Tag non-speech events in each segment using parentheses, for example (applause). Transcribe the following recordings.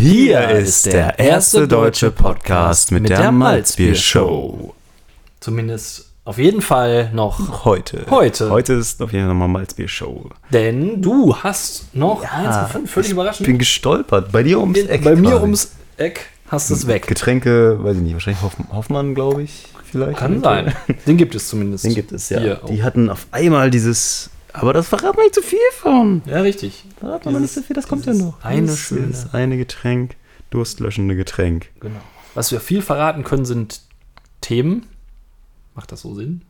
Hier ist der erste deutsche Podcast mit, der, Malzbier-Show. Zumindest auf jeden Fall noch Heute. Heute. Heute ist auf jeden Fall nochmal Malzbier-Show. Denn du hast noch eins gefunden, völlig Ich überraschend. bin gestolpert. Bei dir ums Eck. Bei mir quasi. ums Eck hast du es weg. Getränke, weiß ich nicht, wahrscheinlich Hoff Hoffmann, glaube ich. Vielleicht. Kann sein. Den gibt es (laughs) zumindest. Den gibt es, ja. Die hatten auf einmal dieses. Aber das verraten wir nicht zu viel von. Ja, richtig. Verraten wir nicht so viel, das kommt ja noch. eine Das schöne- ist eine Getränk, durstlöschende Getränk. Genau. Was wir viel verraten können, sind Themen. Macht das so Sinn?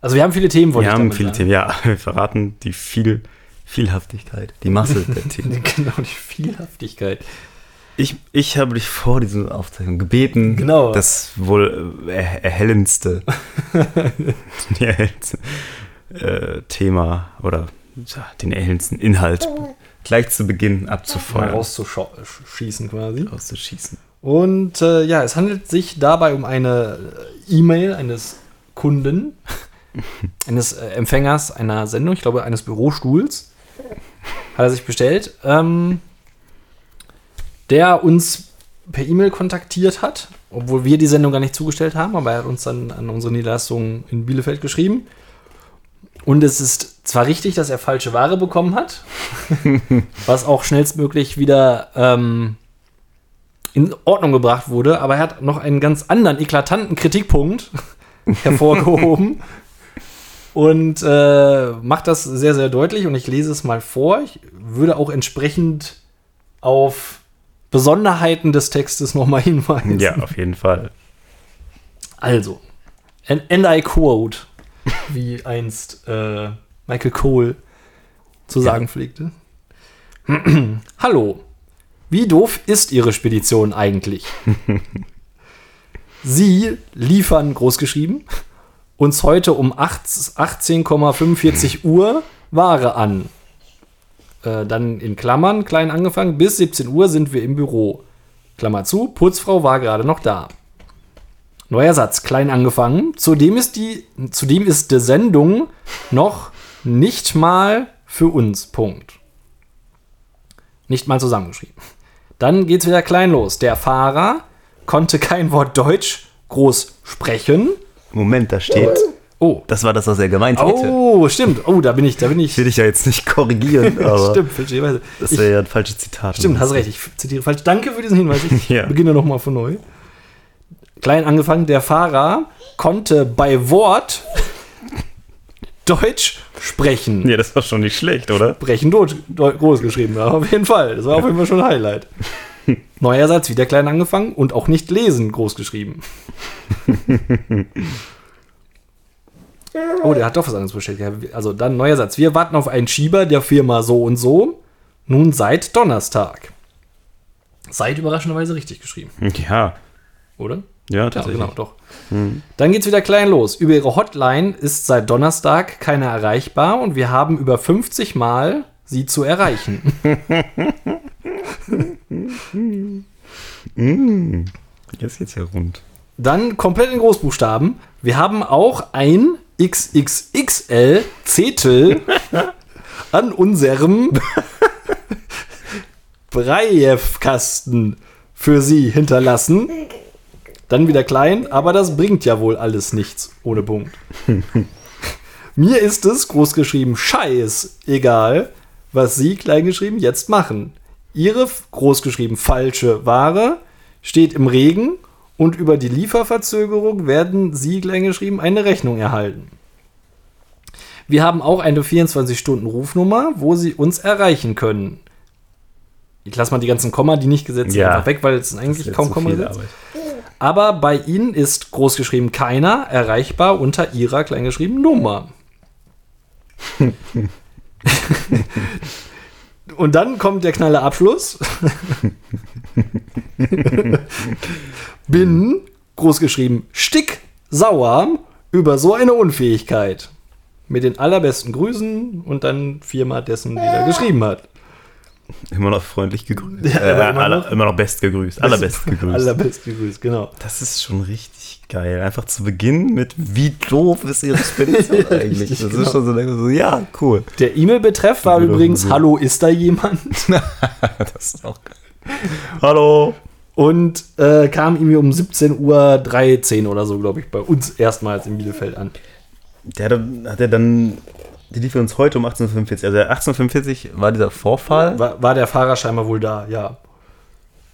Also wir haben viele Themen, wollte Wir ich haben damit viele sagen. Themen, ja. (laughs) Wir verraten die viel, Vielhaftigkeit, die Masse der (laughs) Themen. Genau, die Vielhaftigkeit. Ich, ich habe dich vor dieser Aufzeichnung gebeten, Genau. das wohl äh, er erhellendste, (laughs) die erhellendste äh, Thema oder ja, den erhellendsten Inhalt gleich zu Beginn Mal abzufeuern, rauszuschießen quasi. rauszuschießen. Und äh, ja, es handelt sich dabei um eine äh, E-Mail eines Kunden, (laughs) eines äh, Empfängers einer Sendung, ich glaube eines Bürostuhls, hat er sich bestellt, ähm, der uns per E-Mail kontaktiert hat, obwohl wir die Sendung gar nicht zugestellt haben, aber er hat uns dann an unsere Niederlassung in Bielefeld geschrieben. Und es ist zwar richtig, dass er falsche Ware bekommen hat, (laughs) was auch schnellstmöglich wieder ähm, in Ordnung gebracht wurde, aber er hat noch einen ganz anderen eklatanten Kritikpunkt (laughs) hervorgehoben und äh, macht das sehr, sehr deutlich und ich lese es mal vor. Ich würde auch entsprechend auf Besonderheiten des Textes nochmal (laughs) hinweisen. Ja, auf jeden Fall. Also, and, and I quote, wie einst äh, Michael Cole zu sagen pflegte. (clears throat) Hallo, wie doof ist Ihre Spedition eigentlich? (laughs) Sie liefern, großgeschrieben, uns heute um 8 18,45 Uhr Ware an. Äh, dann in Klammern, klein angefangen, bis 17 Uhr sind wir im Büro. Klammer zu, Putzfrau war gerade noch da. Neuer Satz, klein angefangen. Zudem ist die, zudem ist die Sendung noch nicht mal für uns. Punkt. Nicht mal zusammengeschrieben. Dann geht's wieder klein los. Der Fahrer konnte kein Wort Deutsch groß sprechen. Moment, da steht, Oh. das war das, was er gemeint hätte. Oh, stimmt. Oh, da bin ich, da bin ich. Ich will dich ja jetzt nicht korrigieren, (laughs) aber stimmt, verstehe. das Ich- wäre ja ein falsches Zitat. Stimmt, hast recht. Ich zitiere falsch. Danke für diesen Hinweis. Ich (laughs) Ja. beginne nochmal von neu. Klein angefangen, der Fahrer konnte bei Wort Deutsch sprechen. Ja, das war schon nicht schlecht, oder? Sprechen Deutsch, Deu- groß geschrieben, ja, auf jeden Fall. Das war auf jeden Fall schon ein Highlight. (laughs) Neuer Satz, wieder klein angefangen und auch nicht lesen, groß geschrieben. (laughs) Oh, der hat doch was anderes bestellt. Also dann neuer Satz. Wir warten auf einen Schieber der Firma so und so. Nun seit Donnerstag. Seit überraschenderweise richtig geschrieben, Ja, oder? Ja, Ja, tatsächlich. genau, doch. Dann geht's wieder klein los. Über ihre Hotline ist seit Donnerstag keiner erreichbar und wir haben über 50 Mal sie zu erreichen. (laughs) Jetzt geht's ja rund. Dann komplett in Großbuchstaben. Wir haben auch ein XXXL Zettel (laughs) an unserem (laughs) Breiev-Kasten für Sie hinterlassen. Dann wieder klein, aber das bringt ja wohl alles nichts ohne Punkt. (laughs) Mir ist es, großgeschrieben, scheiß egal, was Sie, kleingeschrieben, jetzt machen. Ihre, großgeschrieben, falsche Ware steht im Regen und über die Lieferverzögerung werden Sie, kleingeschrieben, eine Rechnung erhalten. Wir haben auch eine 24-Stunden-Rufnummer, wo Sie uns erreichen können. Ich lasse mal die ganzen Komma, die nicht gesetzt sind, Ja. einfach weg, weil es sind eigentlich kaum Komma gesetzt. Arbeit. Aber bei Ihnen ist großgeschrieben keiner erreichbar unter Ihrer kleingeschrieben Nummer. (laughs) Und dann kommt der knalle Abschluss. (laughs) Bin großgeschrieben stick sauer über so eine Unfähigkeit. Mit den allerbesten Grüßen und dann viermal dessen, die er geschrieben hat. Immer noch freundlich gegrüßt. Ja, äh, immer aller, noch. immer noch best gegrüßt. Allerbest gegrüßt. (laughs) Allerbest gegrüßt, genau. Das ist schon richtig geil. Einfach zu Beginn mit, wie doof ist Ihre Spedition (laughs) eigentlich? Das genau. ist schon so, so, ja, cool. Der E-Mail-Betreff war übrigens so. Hallo, ist da jemand? (laughs) Das ist auch geil. Hallo. Und äh, kam irgendwie um 17 Uhr 13 oder so, glaube ich, bei uns erstmals in Bielefeld an. Der hat er dann, die liefern uns heute um 18.45 Also 18.45 war dieser Vorfall. War, war der Fahrer scheinbar wohl da, ja.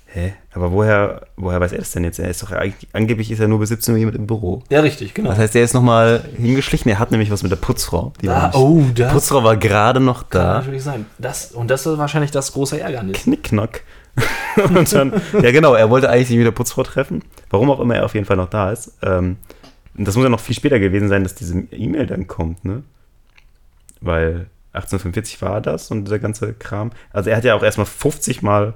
Hä? Aber woher, woher weiß er das denn jetzt? Er ist doch angeblich ist er nur bis 17 Uhr jemand im Büro. Ja, richtig, genau. Das heißt, der ist nochmal hingeschlichen. Er hat nämlich was mit der Putzfrau. Die Da, nicht- oh, die das Putzfrau war gerade noch kann da. natürlich sein. Das, und das ist wahrscheinlich das große Ärgernis. Knickknack. (laughs) und dann, ja genau, er wollte eigentlich sich mit der Putzfrau treffen. Warum auch immer er auf jeden Fall noch da ist. Ähm, das muss ja noch viel später gewesen sein, dass diese E-Mail dann kommt, ne? Weil 1845 war das und dieser ganze Kram. Also er hat ja auch erstmal 50 Mal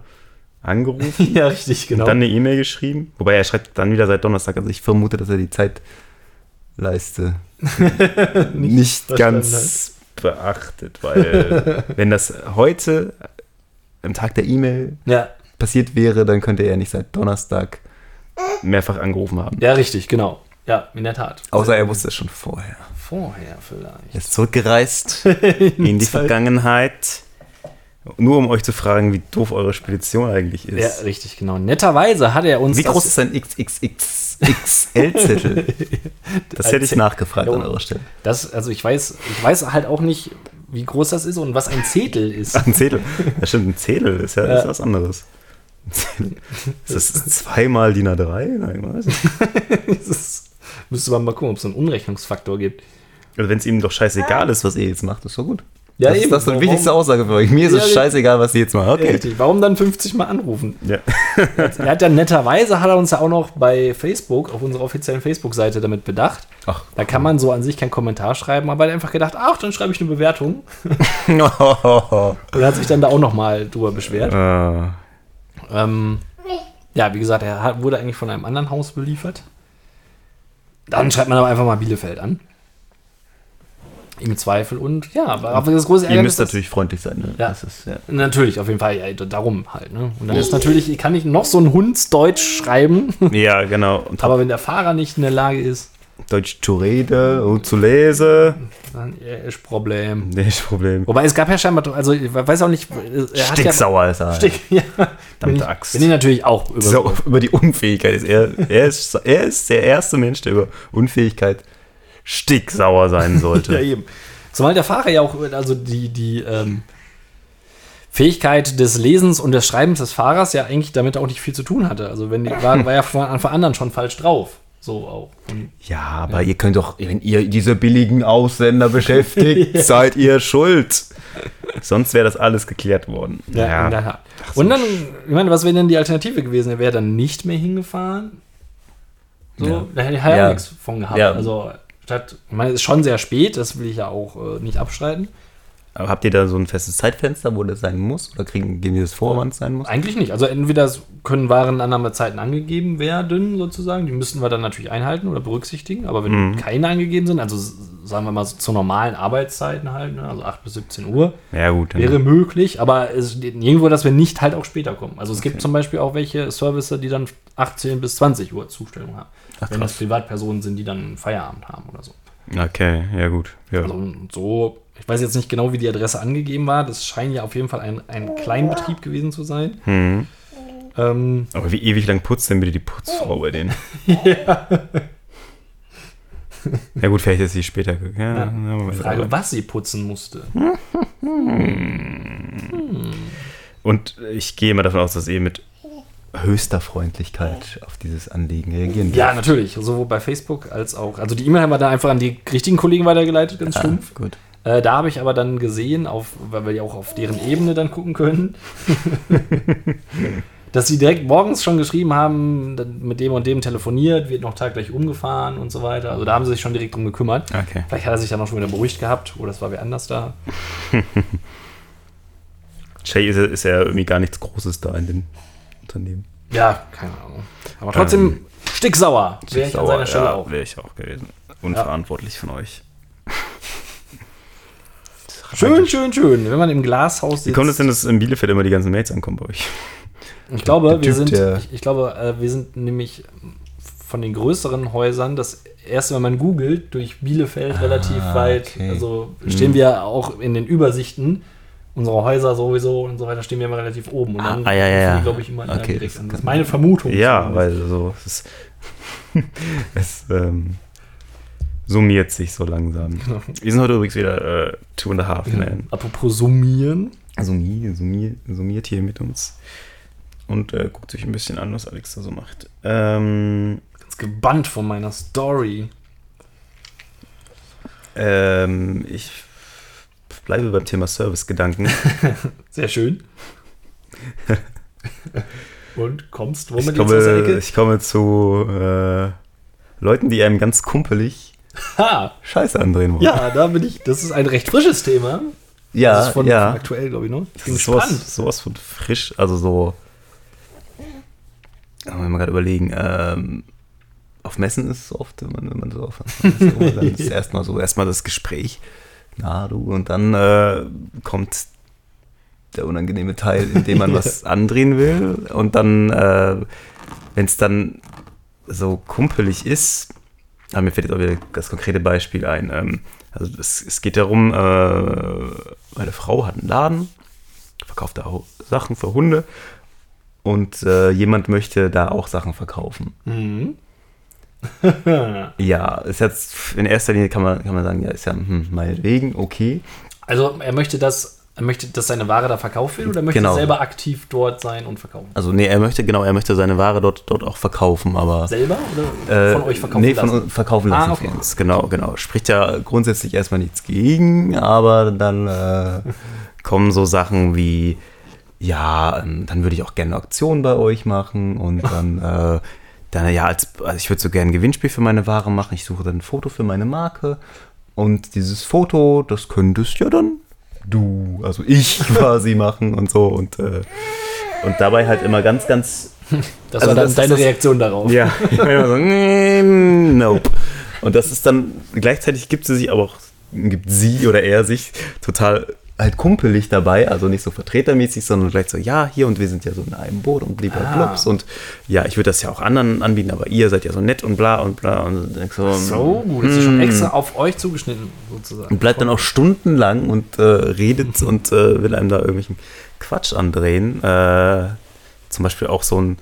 angerufen (laughs) ja, richtig, genau. und dann eine E-Mail geschrieben. Wobei er schreibt dann wieder seit Donnerstag. Also ich vermute, dass er die Zeitleiste (laughs) nicht, verstanden ganz beachtet, weil (laughs) wenn das heute am Tag der E-Mail ja, passiert wäre, dann könnte er nicht seit Donnerstag mehrfach angerufen haben. ja, richtig, genau. Ja, in der Tat. Außer er wusste es schon vorher. Vorher vielleicht. Er ist zurückgereist (laughs) in die Zeit. Vergangenheit, nur um euch zu fragen, wie doof eure Spedition eigentlich Ja, ist. richtig, genau. Netterweise hat er uns. wie groß ist sein XXXXL-Zettel? (laughs) Das hätte ich nachgefragt Ja, an eurer Stelle. Das, also ich weiß, ich weiß halt auch nicht, wie groß das ist und was ein Zettel ist. Ach, ein Zettel. Ja, stimmt, ein Zettel ist ja, Ja. Ist was anderes. Ist das zweimal DIN A3? Nein, ich weiß nicht. (laughs) Das müsste man mal gucken, ob es einen Unrechnungsfaktor gibt. Also wenn es ihm doch scheißegal ist, was ihr jetzt macht, ist doch gut. Ja, das, eben. das ist die Warum- wichtigste Aussage für euch. Mir ist Ja, es die- scheißegal, was ihr jetzt macht. Okay. Richtig. Warum dann 50 Mal anrufen? Ja. (laughs) Er hat ja netterweise hat er uns ja auch noch bei Facebook, auf unserer offiziellen Facebook-Seite damit bedacht. Ach. Da kann man so an sich keinen Kommentar schreiben, aber er hat einfach gedacht, ach, dann schreibe ich eine Bewertung. (laughs) Und er hat sich dann da auch noch mal drüber beschwert. Ah. Ähm, ja, wie gesagt, er hat, wurde eigentlich von einem anderen Haus beliefert. Dann schreibt man aber einfach mal Bielefeld an. Im Zweifel und ja, aber das große Ihr Ärgernis müsst natürlich freundlich sein. Ne? Ja. Das ist, ja. Natürlich, auf jeden Fall, ja, darum halt. Ne? Und dann ist natürlich, kann ich noch so ein Hundsdeutsch schreiben, (laughs) ja, genau. Aber wenn der Fahrer nicht in der Lage ist, Deutsch zu reden und zu lesen, dann ist Problem. nicht Problem. Wobei es gab ja scheinbar, also ich weiß auch nicht, er hat ja, Sticksauer ist er. Stick, (laughs) ja. Ich, Axt. bin ich natürlich auch über, So, über die Unfähigkeit ist er. Er ist, er ist der erste Mensch, der über Unfähigkeit sticksauer sein (laughs) sollte. Ja, eben. Zumal der Fahrer ja auch, also die, die ähm, Fähigkeit des Lesens und des Schreibens des Fahrers ja eigentlich damit auch nicht viel zu tun hatte. Also wenn die, war, war ja von Anfang an schon falsch drauf. So auch. Und Ja, aber ihr könnt doch, wenn ihr diese billigen Ausländer beschäftigt, (laughs) seid ihr schuld. Sonst wäre das alles geklärt worden. Ja, der Tat. Und dann, ich meine, was wäre denn die Alternative gewesen? Er wäre dann nicht mehr hingefahren. So, Ja. da hätte ich halt Ja. nichts von gehabt. Ja. Also, statt, ich meine, es ist schon sehr spät, das will ich ja auch äh, nicht abstreiten. Aber habt ihr da so ein festes Zeitfenster, wo das sein muss? Oder kriegen, geben die das vor, wann es sein muss? Eigentlich nicht. Also, entweder können Warenannahmezeiten angegeben werden, sozusagen. Die müssten wir dann natürlich einhalten oder berücksichtigen. Aber wenn Mhm. keine angegeben sind, also sagen wir mal so zu normalen Arbeitszeiten halt, ne, also 8 bis 17 Uhr, Ja, gut. Wäre möglich, aber es steht nirgendwo, dass wir nicht halt auch später kommen. Also es gibt Okay. zum Beispiel auch welche Services, die dann 18 bis 20 Uhr Zustellung haben. Ach, wenn das. Privatpersonen sind, die dann Feierabend haben oder so. Okay, ja, gut. Ja. Also so, ich weiß jetzt nicht genau, wie die Adresse angegeben war. Das scheint ja auf jeden Fall ein, ein Kleinbetrieb gewesen zu sein. Hm. Ähm, Aber wie ewig lang putzt denn bitte die Putzfrau bei denen? (laughs) (laughs) ja. gut, vielleicht ist sie später. Ja, Ja. ja, Frage, was sie putzen musste. (laughs) Und ich gehe mal davon aus, dass ihr mit höchster Freundlichkeit auf dieses Anliegen reagieren Ja, dürft. natürlich. Sowohl bei Facebook als auch. Also die E-Mail haben wir da einfach an die richtigen Kollegen weitergeleitet, ganz Ah, stumpf. gut. Äh, da habe ich aber dann gesehen, auf, weil wir ja auch auf deren Ebene dann gucken können, (laughs) dass sie direkt morgens schon geschrieben haben, mit dem und dem telefoniert, wird noch taggleich umgefahren und so weiter. Also da haben sie sich schon direkt drum gekümmert. Okay. Vielleicht hat er sich dann auch schon wieder beruhigt gehabt oder es war wer anders da. (laughs) Shay ist, ja- ist ja irgendwie gar nichts Großes da in dem Unternehmen. Ja, keine Ahnung. Aber trotzdem sticksauer. Wäre ich an seiner Stelle ja, auch. Wäre ich auch gewesen. Unverantwortlich von euch. Schön, schön, schön. Wenn man im Glashaus Wie sitzt. kommt es denn, dass in Bielefeld immer die ganzen Mails ankommen bei euch? Ich glaube, Der wir Typ, sind, ich, ich glaube, äh, wir sind nämlich von den größeren Häusern das erste, wenn man googelt, durch Bielefeld relativ weit, okay. also stehen wir auch in den Übersichten unsere Häuser sowieso und so weiter stehen ja immer relativ oben. Und Ah, dann ah, ja, ja, ja. glaube ich, immer Okay, direkt das Das ist meine Vermutung. Ja, zumindest. weil so, es, ist, (laughs) es ähm, summiert sich so langsam. Genau. Wir sind heute übrigens wieder äh, Two and a Half Man. Apropos summieren. Summi, summi, summiert hier mit uns und äh, guckt sich ein bisschen an, was Alex da so macht. Ähm, Ganz gebannt von meiner Story. ähm, ich bleibe beim Thema Servicegedanken. (laughs) Sehr schön. (laughs) und kommst womit Ich jetzt aus der komme, Ecke? ich komme zu äh, Leuten, die einem ganz kumpelig Ha! Scheiße andrehen wollen. Ja, da bin ich. Das ist ein recht frisches Thema. ja, das ist von ja. aktuell, glaube ich, noch. Ich Das ist sowas, sowas von frisch, also so. Kann man mal gerade überlegen. Ähm, auf Messen ist es oft, wenn man, wenn man so auf so, dann (laughs) ist erstmal so, erstmal das Gespräch. Na, du, und dann äh, kommt der unangenehme Teil, in dem man (laughs) was andrehen will. Und dann, äh, wenn es dann so kumpelig ist, aber mir fällt jetzt auch wieder das konkrete Beispiel ein. Ähm, also es, es geht darum, äh, meine Frau hat einen Laden, verkauft da auch Sachen für Hunde und äh, jemand möchte da auch Sachen verkaufen. Mhm. (laughs) (laughs) Ja, ist jetzt in erster Linie kann man, kann man sagen, ja, ist ja hm, meinetwegen, okay. Also er möchte das, er möchte, dass seine Ware da verkauft wird oder möchte Genau. er selber aktiv dort sein und verkaufen? Also nee, er möchte, genau, er möchte seine Ware dort, dort auch verkaufen, aber Selber oder Äh, von euch verkaufen nee, lassen? von uns verkaufen lassen Ah, okay. von uns. Genau, genau. Spricht ja grundsätzlich erstmal nichts gegen, aber dann äh, (laughs) kommen so Sachen wie, ja, ähm, dann würde ich auch gerne eine Aktion bei euch machen und (laughs) dann, äh, dann ja, als, also ich würde so gerne ein Gewinnspiel für meine Ware machen. Ich suche dann ein Foto für meine Marke und dieses Foto, das könntest ja dann du, also ich (laughs) quasi machen und so und äh, und dabei halt immer ganz, ganz (laughs) das also war dann das- deine das Reaktion darauf. ja, (laughs) ich meine immer so, nee, nope. Und das ist dann, gleichzeitig gibt sie sich aber auch, gibt sie oder er sich total halt kumpelig dabei, also nicht so vertretermäßig, sondern gleich so, ja, hier und wir sind ja so in einem Boot und lieber Ah. Clubs und ja, ich würde das ja auch anderen anbieten, aber ihr seid ja so nett und bla und bla und so, So, gut, das ist schon mm. extra auf euch zugeschnitten, sozusagen. und bleibt dann auch stundenlang und äh, redet (laughs) und äh, will einem da irgendwelchen Quatsch andrehen. Äh, zum Beispiel auch so ein,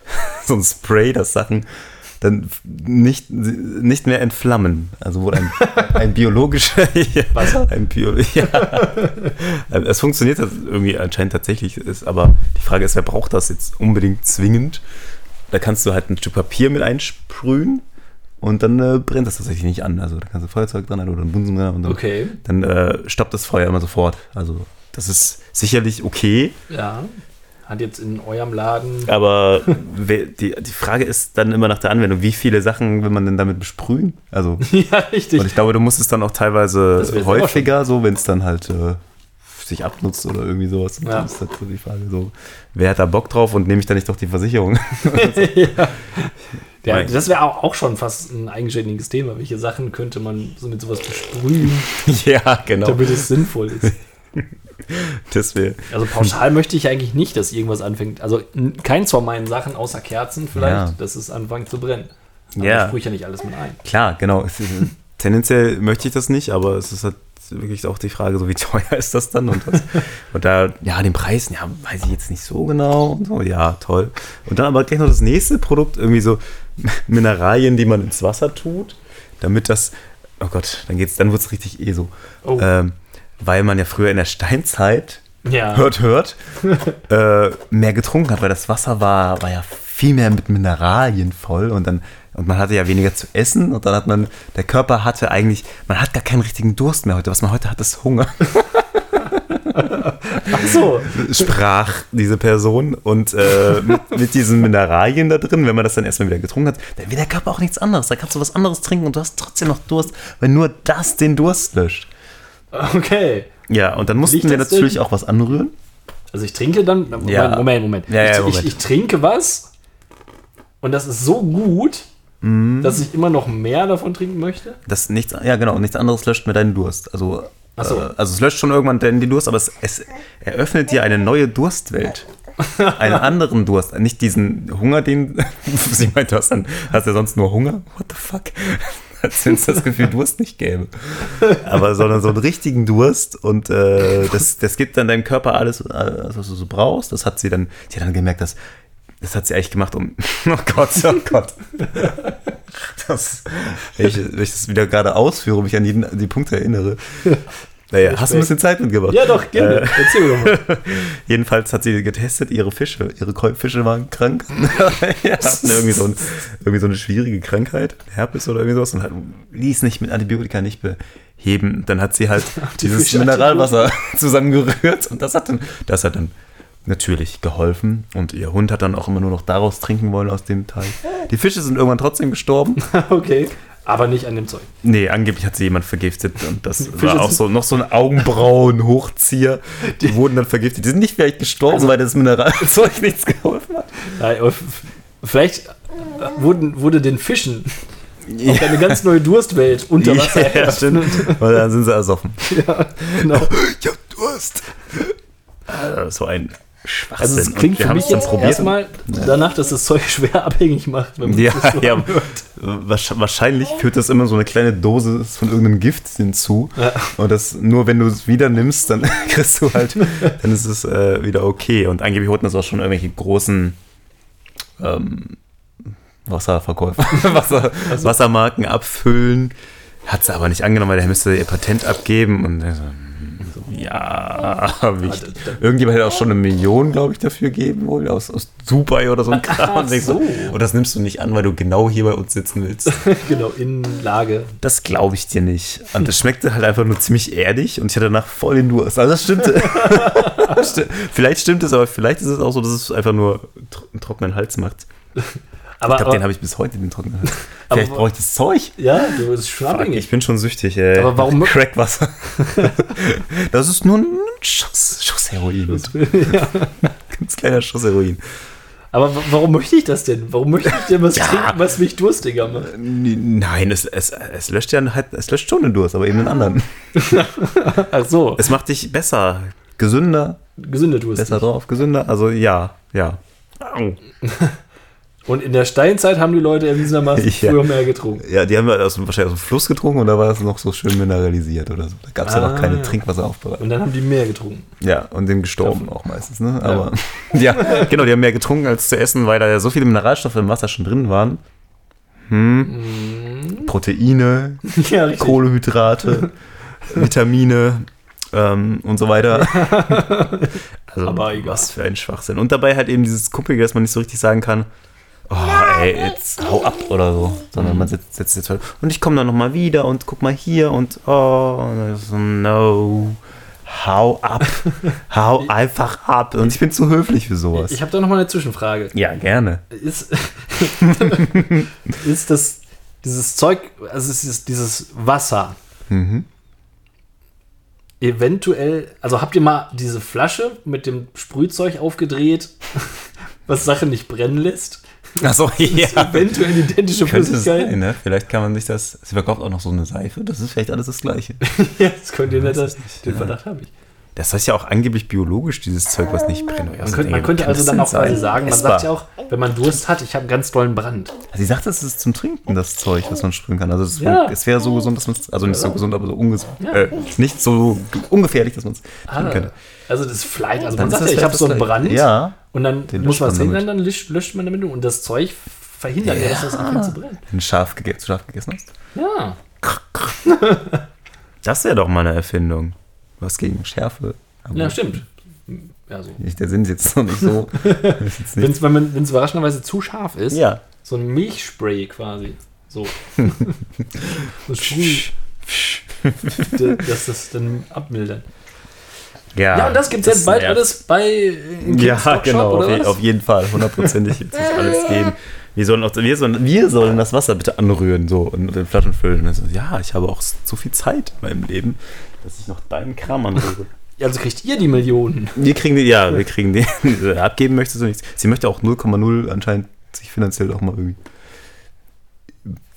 (laughs) so ein Spray, das Sachen dann nicht, nicht mehr entflammen. Also wo ein, ein biologischer (laughs) ja, Wasser? Ein Bio, (laughs) ja. Es funktioniert irgendwie anscheinend tatsächlich, ist, aber die Frage ist, wer braucht das jetzt unbedingt zwingend? Da kannst du halt ein Stück Papier mit einsprühen und dann äh, brennt das tatsächlich nicht an. Also da kannst du Feuerzeug dran oder einen Bunsen dran und dann, Okay, dann äh, stoppt das Feuer immer sofort. Also das ist sicherlich okay, ja. Hat jetzt in eurem Laden. aber die, die Frage ist dann immer nach der Anwendung, wie viele Sachen will man denn damit besprühen? Also (laughs) ja, richtig. und ich glaube, du musst es dann auch teilweise häufiger, so wenn es dann halt äh, sich abnutzt oder irgendwie sowas. Ja. Das ist halt so die Frage, so, wer hat da Bock drauf und nehme ich da nicht doch die Versicherung? (laughs) (laughs) ja. Ja, das wäre auch, auch schon fast ein eigenständiges Thema. Welche Sachen könnte man so mit sowas besprühen, ja, genau. damit es sinnvoll ist? (laughs) Das wäre. Also pauschal möchte ich eigentlich nicht, dass irgendwas anfängt. Also keins von meinen Sachen außer Kerzen vielleicht, Ja. dass es anfängt zu brennen. Aber Ja. ich sprühe ja nicht alles mit ein. Klar, genau. Ist, tendenziell möchte ich das nicht, aber es ist halt wirklich auch die Frage, so wie (laughs) teuer ist das dann und was. Und da, ja, den Preis, ja, weiß ich jetzt nicht so genau so, ja, toll. Und dann aber gleich noch das nächste Produkt, irgendwie so (laughs) Mineralien, die man ins Wasser tut, damit das, oh Gott, dann geht's, dann wird es richtig eh so. Oh. Ähm, weil man ja früher in der Steinzeit Ja. hört, hört, (laughs) äh, mehr getrunken hat, weil das Wasser war, war ja viel mehr mit Mineralien voll und dann und man hatte ja weniger zu essen und dann hat man, der Körper hatte eigentlich, man hat gar keinen richtigen Durst mehr heute. Was man heute hat, ist Hunger, (laughs) Ach so. sprach diese Person. Und äh, mit, mit diesen Mineralien da drin, wenn man das dann erstmal wieder getrunken hat, dann will der Körper auch nichts anderes. Da kannst du was anderes trinken und du hast trotzdem noch Durst, weil nur das den Durst löscht. (laughs) Okay. Ja, und dann mussten Liegt wir natürlich denn? auch was anrühren. Also ich trinke dann. Moment, Ja. Moment, Moment. Ja, ja, ich, Moment. Ich, ich trinke was und das ist so gut, Mhm. dass ich immer noch mehr davon trinken möchte. Das nichts, ja genau, nichts anderes löscht mehr deinen Durst. Also, so. äh, also es löscht schon irgendwann den Durst, aber es, es eröffnet dir eine neue Durstwelt. (laughs) einen anderen Durst. Nicht diesen Hunger, den (laughs) ich meine, du hast, dann, hast ja sonst nur Hunger. What the fuck? Als wenn es das Gefühl Durst nicht gäbe. Aber sondern so einen richtigen Durst und äh, das, das gibt dann deinem Körper alles, alles, was du so brauchst. Das hat sie dann, sie hat dann gemerkt, dass das hat sie eigentlich gemacht, um. (laughs) Oh Gott, oh Gott. Das, wenn, ich, wenn ich das wieder gerade ausführe, mich an die, die Punkte erinnere. Naja, hast du ein bisschen Zeit mitgebracht? Ja, doch, gerne. Äh, Erzähl mir doch mal. (laughs) Jedenfalls hat sie getestet, ihre Fische, ihre Fische waren krank. (laughs) ja, hatten irgendwie so, ein, irgendwie so eine schwierige Krankheit, Herpes oder irgendwie sowas, und hat, ließ nicht mit Antibiotika nicht beheben. Dann hat sie halt (laughs) dieses Mineralwasser zusammengerührt und das hat dann, das hat dann natürlich geholfen. Und ihr Hund hat dann auch immer nur noch daraus trinken wollen aus dem Teil. Die Fische sind irgendwann trotzdem gestorben. Okay. Aber nicht an dem Zeug. Nee, angeblich hat sie jemand vergiftet und das (laughs) war auch so noch so ein Augenbrauen-Hochzieher. (laughs) Die wurden dann vergiftet. Die sind nicht vielleicht gestorben, Also- weil das Mineralzeug (laughs) nichts geholfen hat. Nein, aber vielleicht äh, wurden, wurde den Fischen auch eine ganz neue Durstwelt unter Wasser ja, stimmt. Weil dann sind sie ersoffen. Ja, genau. Ich hab Durst. Äh, so ein Schwachsinn. Also es klingt für mich dann jetzt probiert. erstmal danach, dass das Zeug (laughs) schwer abhängig macht. Wenn man Ja, das so ja. Wahrscheinlich führt das immer so eine kleine Dosis von irgendeinem Gift hinzu. Ja. Und das nur wenn du es wieder nimmst, dann (laughs) kriegst du halt, dann ist es äh, wieder okay. Und angeblich wollten das auch schon irgendwelche großen ähm, Wasserverkäufer, (laughs) Wasser, Wassermarken abfüllen. Hat sie aber nicht angenommen, weil der müsste ihr Patent abgeben. Und so, ja, (laughs) wichtig. Irgendjemand hätte auch schon eine Million, glaube ich, dafür geben wollen, aus, aus Dubai oder so ein Kram. Und so. so. Und das nimmst du nicht an, weil du genau hier bei uns sitzen willst. (laughs) genau, in Lage. Das glaube ich dir nicht. Und das schmeckte halt einfach nur ziemlich erdig und ich hatte danach voll den Durst. Also das stimmte. (laughs) Sti- vielleicht stimmt es, aber vielleicht ist es auch so, dass es einfach nur einen trockenen Hals macht. Aber, Ich glaube, den habe ich bis heute, den trockenen Hals. (laughs) Aber (laughs) Vielleicht brauche ich das Zeug. ja, du bist schon Fuck, abhängig. ich bin schon süchtig, ey. Aber warum- Crackwasser. (laughs) das ist nur ein Schuss, Schuss Heroin. ja. Ganz kleiner Schuss Heroin. Aber wa- warum möchte ich das denn? Warum möchte ich denn was Ja. trinken, was mich durstiger macht? N- Nein, es, es, es löscht ja halt, es löscht schon den Durst, aber eben den anderen. Ach so, Es macht dich besser, gesünder, gesünder Durst. besser drauf, gesünder. Also ja, ja. Au. Und in der Steinzeit haben die Leute erwiesenermaßen (laughs) Ja. früher mehr getrunken. Ja, die haben aus, wahrscheinlich aus dem Fluss getrunken und da war es noch so schön mineralisiert oder so. Da gab es ja Ah, noch keine ja. Trinkwasseraufbereitung. Und dann haben die mehr getrunken. Ja, und den gestorben auch meistens, ne? Aber (laughs) ja. genau, die haben mehr getrunken als zu essen, weil da ja so viele Mineralstoffe im Wasser schon drin waren. Hm. Proteine, (laughs) Ja. Kohlenhydrate, Vitamine ähm, und so weiter. also, Aber egal. was für ein Schwachsinn. Und dabei halt eben dieses Kuppige, dass man nicht so richtig sagen kann, oh, ey, jetzt hau ab oder so. Sondern man setzt, setzt jetzt halt, und ich komme dann nochmal wieder und guck mal hier und oh, und no. Hau ab. (laughs) Hau einfach ab. Und ich bin zu höflich für sowas. Ich habe da noch mal eine Zwischenfrage. ja, gerne. Ist, (laughs) ist das dieses Zeug, also es ist dieses Wasser, Mhm. eventuell, also habt ihr mal diese Flasche mit dem Sprühzeug aufgedreht, (laughs) was Sachen nicht brennen lässt? Achso, (laughs) ja. Ist eventuell identische Könnte Flüssigkeit? sein, ne? Vielleicht kann man sich das. Sie verkauft auch noch so eine Seife. Das ist vielleicht alles das Gleiche. (laughs) ja, das könnt ihr nicht, das, den. Verdacht habe ich. Das ist ja auch angeblich biologisch, dieses Zeug, was nicht brennt. Man könnte, man könnte also dann auch quasi sagen, man sagt ja auch, wenn man Durst hat, ich habe einen ganz tollen Brand. Sie sagt, es ist zum Trinken, das Zeug, was man sprühen kann. Also es, Ja. wäre so gesund, dass man es, also nicht so gesund, aber so ungesund. Ja. Äh, nicht so ge- ungefährlich, dass man es trinken Ah, könnte. also das Fleisch, also Dann man ist sagt das ja, ich habe so einen das Brand. Ja, und dann Den muss man es hindern, dann löscht, löscht man damit und das Zeug verhindert ja, dass das anfängt zu brennen. wenn du scharf, gege scharf gegessen hast. Ja. (laughs) Das wäre doch mal eine Erfindung. Was gegen Schärfe. Aber Ja, stimmt. Ja, so. Der Sinn ist jetzt noch nicht so. (laughs) wenn wenn's überraschenderweise zu scharf ist, ja. so ein Milchspray quasi. So. (laughs) so dass das dann abmildern. Ja, und das gibt es jetzt bald nervt. alles bei äh, Ja, genau, auf, je, auf jeden Fall, hundertprozentig wird es (laughs) alles geben. Wir sollen, auch, wir, sollen, wir sollen das Wasser bitte anrühren so und in Flaschen füllen. Also, ja, ich habe auch so viel Zeit in meinem Leben, dass ich noch deinen Kram anrühre. Also kriegt ihr die Millionen. Wir kriegen die, ja, wir kriegen die. (laughs) Abgeben möchtest du nichts. Sie möchte auch 0,0 anscheinend sich finanziell auch mal irgendwie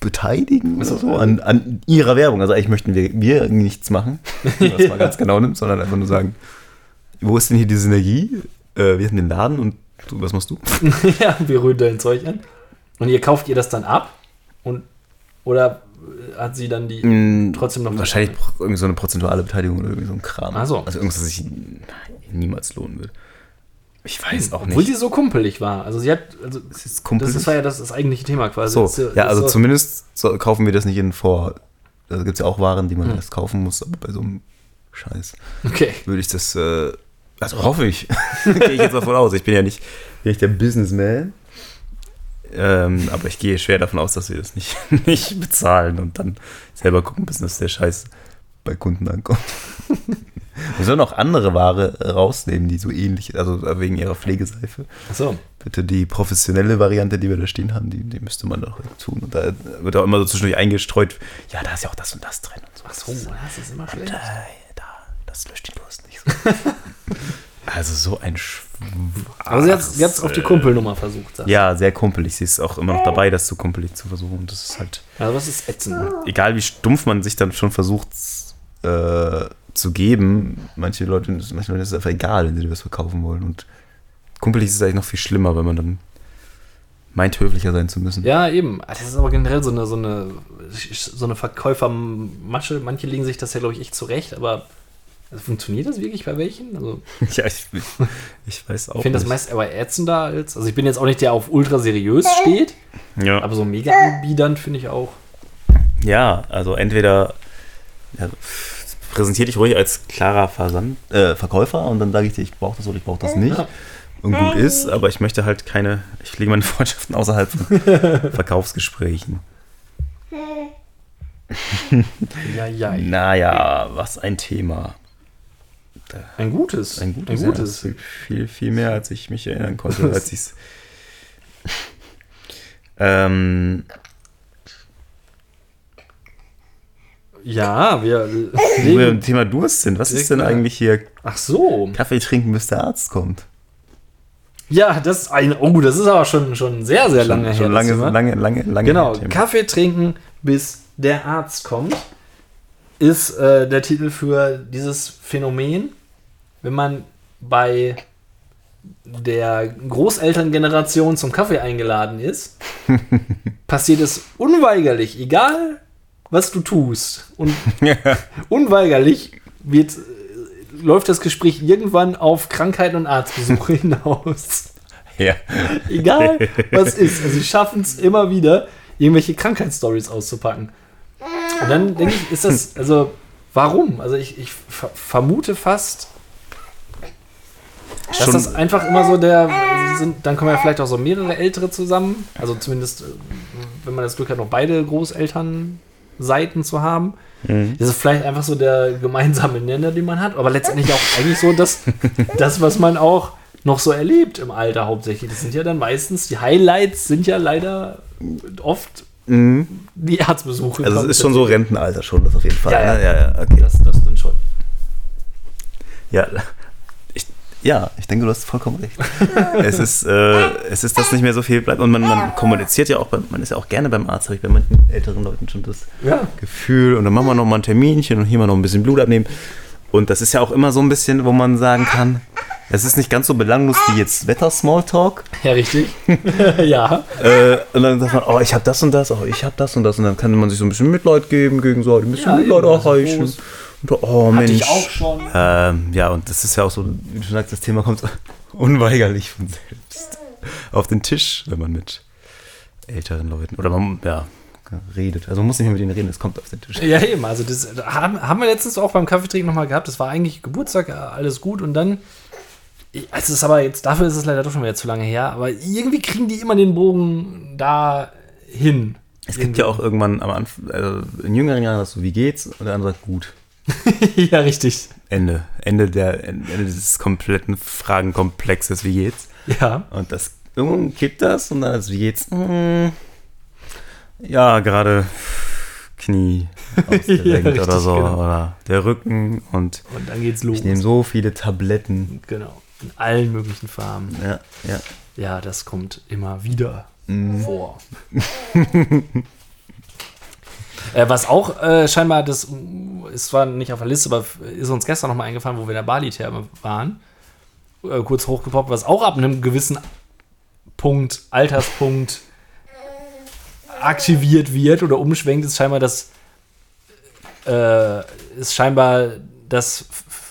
beteiligen oder so an, an ihrer Werbung. Also eigentlich möchten wir, wir nichts machen, (laughs) wenn man das mal ganz genau nimmt, sondern einfach nur sagen, wo ist denn hier die Synergie? Äh, wir haben den Laden und du, was machst du? (laughs) ja, wir rühren dein Zeug an. Und ihr kauft ihr das dann ab? Und, oder hat sie dann die Mm, trotzdem noch Wahrscheinlich irgendwie so eine prozentuale Beteiligung oder irgendwie so ein Kram. Ach so. Also irgendwas, das sich niemals lohnen würde. Ich weiß auch Obwohl nicht. sie so kumpelig war. Also sie hat, also Ist jetzt kumpelig? das war ja das, das eigentliche Thema quasi. so, Das ist ja, also ist so, zumindest so, kaufen wir das nicht in vor. Da gibt es ja auch Waren, die man Hm. erst kaufen muss, aber bei so einem Scheiß Okay. würde ich das, äh, also hoffe ich, (laughs) gehe ich jetzt davon aus. Ich bin ja nicht, bin nicht der Businessman, ähm, aber ich gehe schwer davon aus, dass wir das nicht, (laughs) nicht bezahlen und dann selber gucken müssen, dass der Scheiß bei Kunden ankommt. (laughs) Wir sollen auch andere Ware äh, rausnehmen, die so ähnlich, also wegen ihrer Pflegeseife. Achso. Bitte die professionelle Variante, die wir da stehen haben, die, die müsste man doch tun. Und da wird auch immer so zwischendurch eingestreut, ja, da ist ja auch das und das drin und so. Achso, das ist immer schlecht. Da, da, das löscht die Durst nicht so. (laughs) also so ein Schwarz. Aber sie hat es jetzt auf die Kumpelnummer versucht. sagst du. Ja, sehr kumpelig. Sie ist auch immer noch dabei, das zu kumpelig zu versuchen. Und das ist halt, Also was ist ätzend? egal wie stumpf man sich dann schon versucht äh, zu geben, manche Leute, manche Leute ist es einfach egal, wenn sie dir was verkaufen wollen. Und kumpelig ist es eigentlich noch viel schlimmer, wenn man dann meint, höflicher sein zu müssen. Ja, eben. Das ist aber generell so eine, so eine, so eine Verkäufermasche. Manche legen sich das ja, glaube ich, echt zurecht, aber also funktioniert das wirklich bei welchen? Also, (laughs) Ja, ich, ich weiß auch ich finde das meist aber ätzender als. Also, ich bin jetzt auch nicht der auf ultra seriös steht, ja. aber so mega anbiedernd finde ich auch. Ja, also entweder ja, präsentier dich ruhig als klarer Versand, äh, Verkäufer und dann sage ich dir, ich brauche das oder ich brauche das nicht. Und gut ist, aber ich möchte halt keine, ich pflege meine (laughs) Freundschaften außerhalb von (laughs) Verkaufsgesprächen. Ja, ja. Naja, was ein Thema. Ein gutes. Ein gutes. Ein gutes. Ja, viel, viel mehr, als ich mich erinnern konnte, (laughs) als ich es. ähm, Ja, wir wo wir beim Thema Durst sind, was ist denn eigentlich hier Ach so. Kaffee trinken, bis der Arzt kommt? Ja, das ist ein. Oh, das ist aber schon, schon sehr, sehr lange her. Schon das lange, lange, lange, lange. Genau, her. Kaffee trinken, bis der Arzt kommt, ist äh, der Titel für dieses Phänomen. Wenn man bei der Großelterngeneration zum Kaffee eingeladen ist, (laughs) passiert es unweigerlich, egal was du tust. Und (laughs) unweigerlich wird, äh, läuft das Gespräch irgendwann auf Krankheiten und Arztbesuche (laughs) hinaus. ja. Egal, (laughs) was ist. Also sie schaffen es immer wieder, irgendwelche Krankheitsstories auszupacken. Und dann denke ich, ist das, also warum? Also ich, ich ver vermute fast, dass Schon- das einfach immer so der, sind, dann kommen ja vielleicht auch so mehrere Ältere zusammen. Also zumindest, äh, wenn man das Glück hat, noch beide Großelternseiten zu haben. Mhm. Das ist vielleicht einfach so der gemeinsame Nenner, den man hat, aber letztendlich auch eigentlich so das, (laughs) das, was man auch noch so erlebt im Alter hauptsächlich. Das sind ja dann meistens, die Highlights sind ja leider oft Mhm. die Arztbesuche. Also es ist schon so Rentenalter schon, das auf jeden Fall. Ja, ja. ne? ja, ja okay. Das, das dann schon. Ja, ja, ich denke, du hast vollkommen recht. (laughs) es, ist, äh, es ist, dass nicht mehr so viel bleibt. Und man, man kommuniziert ja auch, beim, man ist ja auch gerne beim Arzt, habe ich bei manchen älteren Leuten schon das Ja. Gefühl. Und dann machen wir noch mal ein Terminchen und hier mal noch ein bisschen Blut abnehmen. Und das ist ja auch immer so ein bisschen, wo man sagen kann, es ist nicht ganz so belanglos wie jetzt Wetter-Smalltalk. Ja, richtig. (laughs) ja. Äh, und dann sagt man, oh, ich habe das und das, oh, ich habe das und das. Und dann kann man sich so ein bisschen Mitleid geben, gegenseitig ein bisschen Ja, Mitleid eben, also erreichen. Oh, Hatte Mensch. ich auch schon. Ähm, ja, und das ist ja auch so, wie du schon sagst, das Thema kommt (laughs) unweigerlich von selbst auf den Tisch, wenn man mit älteren Leuten oder man, ja, redet. Also man muss nicht mehr mit denen reden, es kommt auf den Tisch. Ja, eben. Also das haben, haben wir letztens auch beim Kaffeetrinken nochmal gehabt. Das war eigentlich Geburtstag, äh, alles gut. Und dann, es ist aber jetzt, dafür ist es leider doch schon wieder zu lange her. Aber irgendwie kriegen die immer den Bogen da hin. Es gibt ja auch irgendwann am Anfang, also in jüngeren Jahren sagst du, wie geht's? Und der andere sagt, gut. (laughs) ja, richtig. Ende. Ende, der, Ende dieses kompletten Fragenkomplexes, wie geht's? Ja. Und das, irgendwann kippt das und dann ist, wie geht's? Hm, ja, gerade Knie ausgerenkt (laughs) Ja, oder so. genau. Oder der Rücken und Und dann geht's los. ich nehme so viele Tabletten. Genau. In allen möglichen Farben. Ja, ja. Ja, das kommt immer wieder Mhm. vor. (laughs) äh, was auch äh, scheinbar, das ist zwar nicht auf der Liste, aber ist uns gestern nochmal eingefallen, wo wir in der Bali-Therme waren, äh, kurz hochgepoppt, was auch ab einem gewissen Punkt, Alterspunkt aktiviert wird oder umschwenkt, ist scheinbar das äh, ist scheinbar das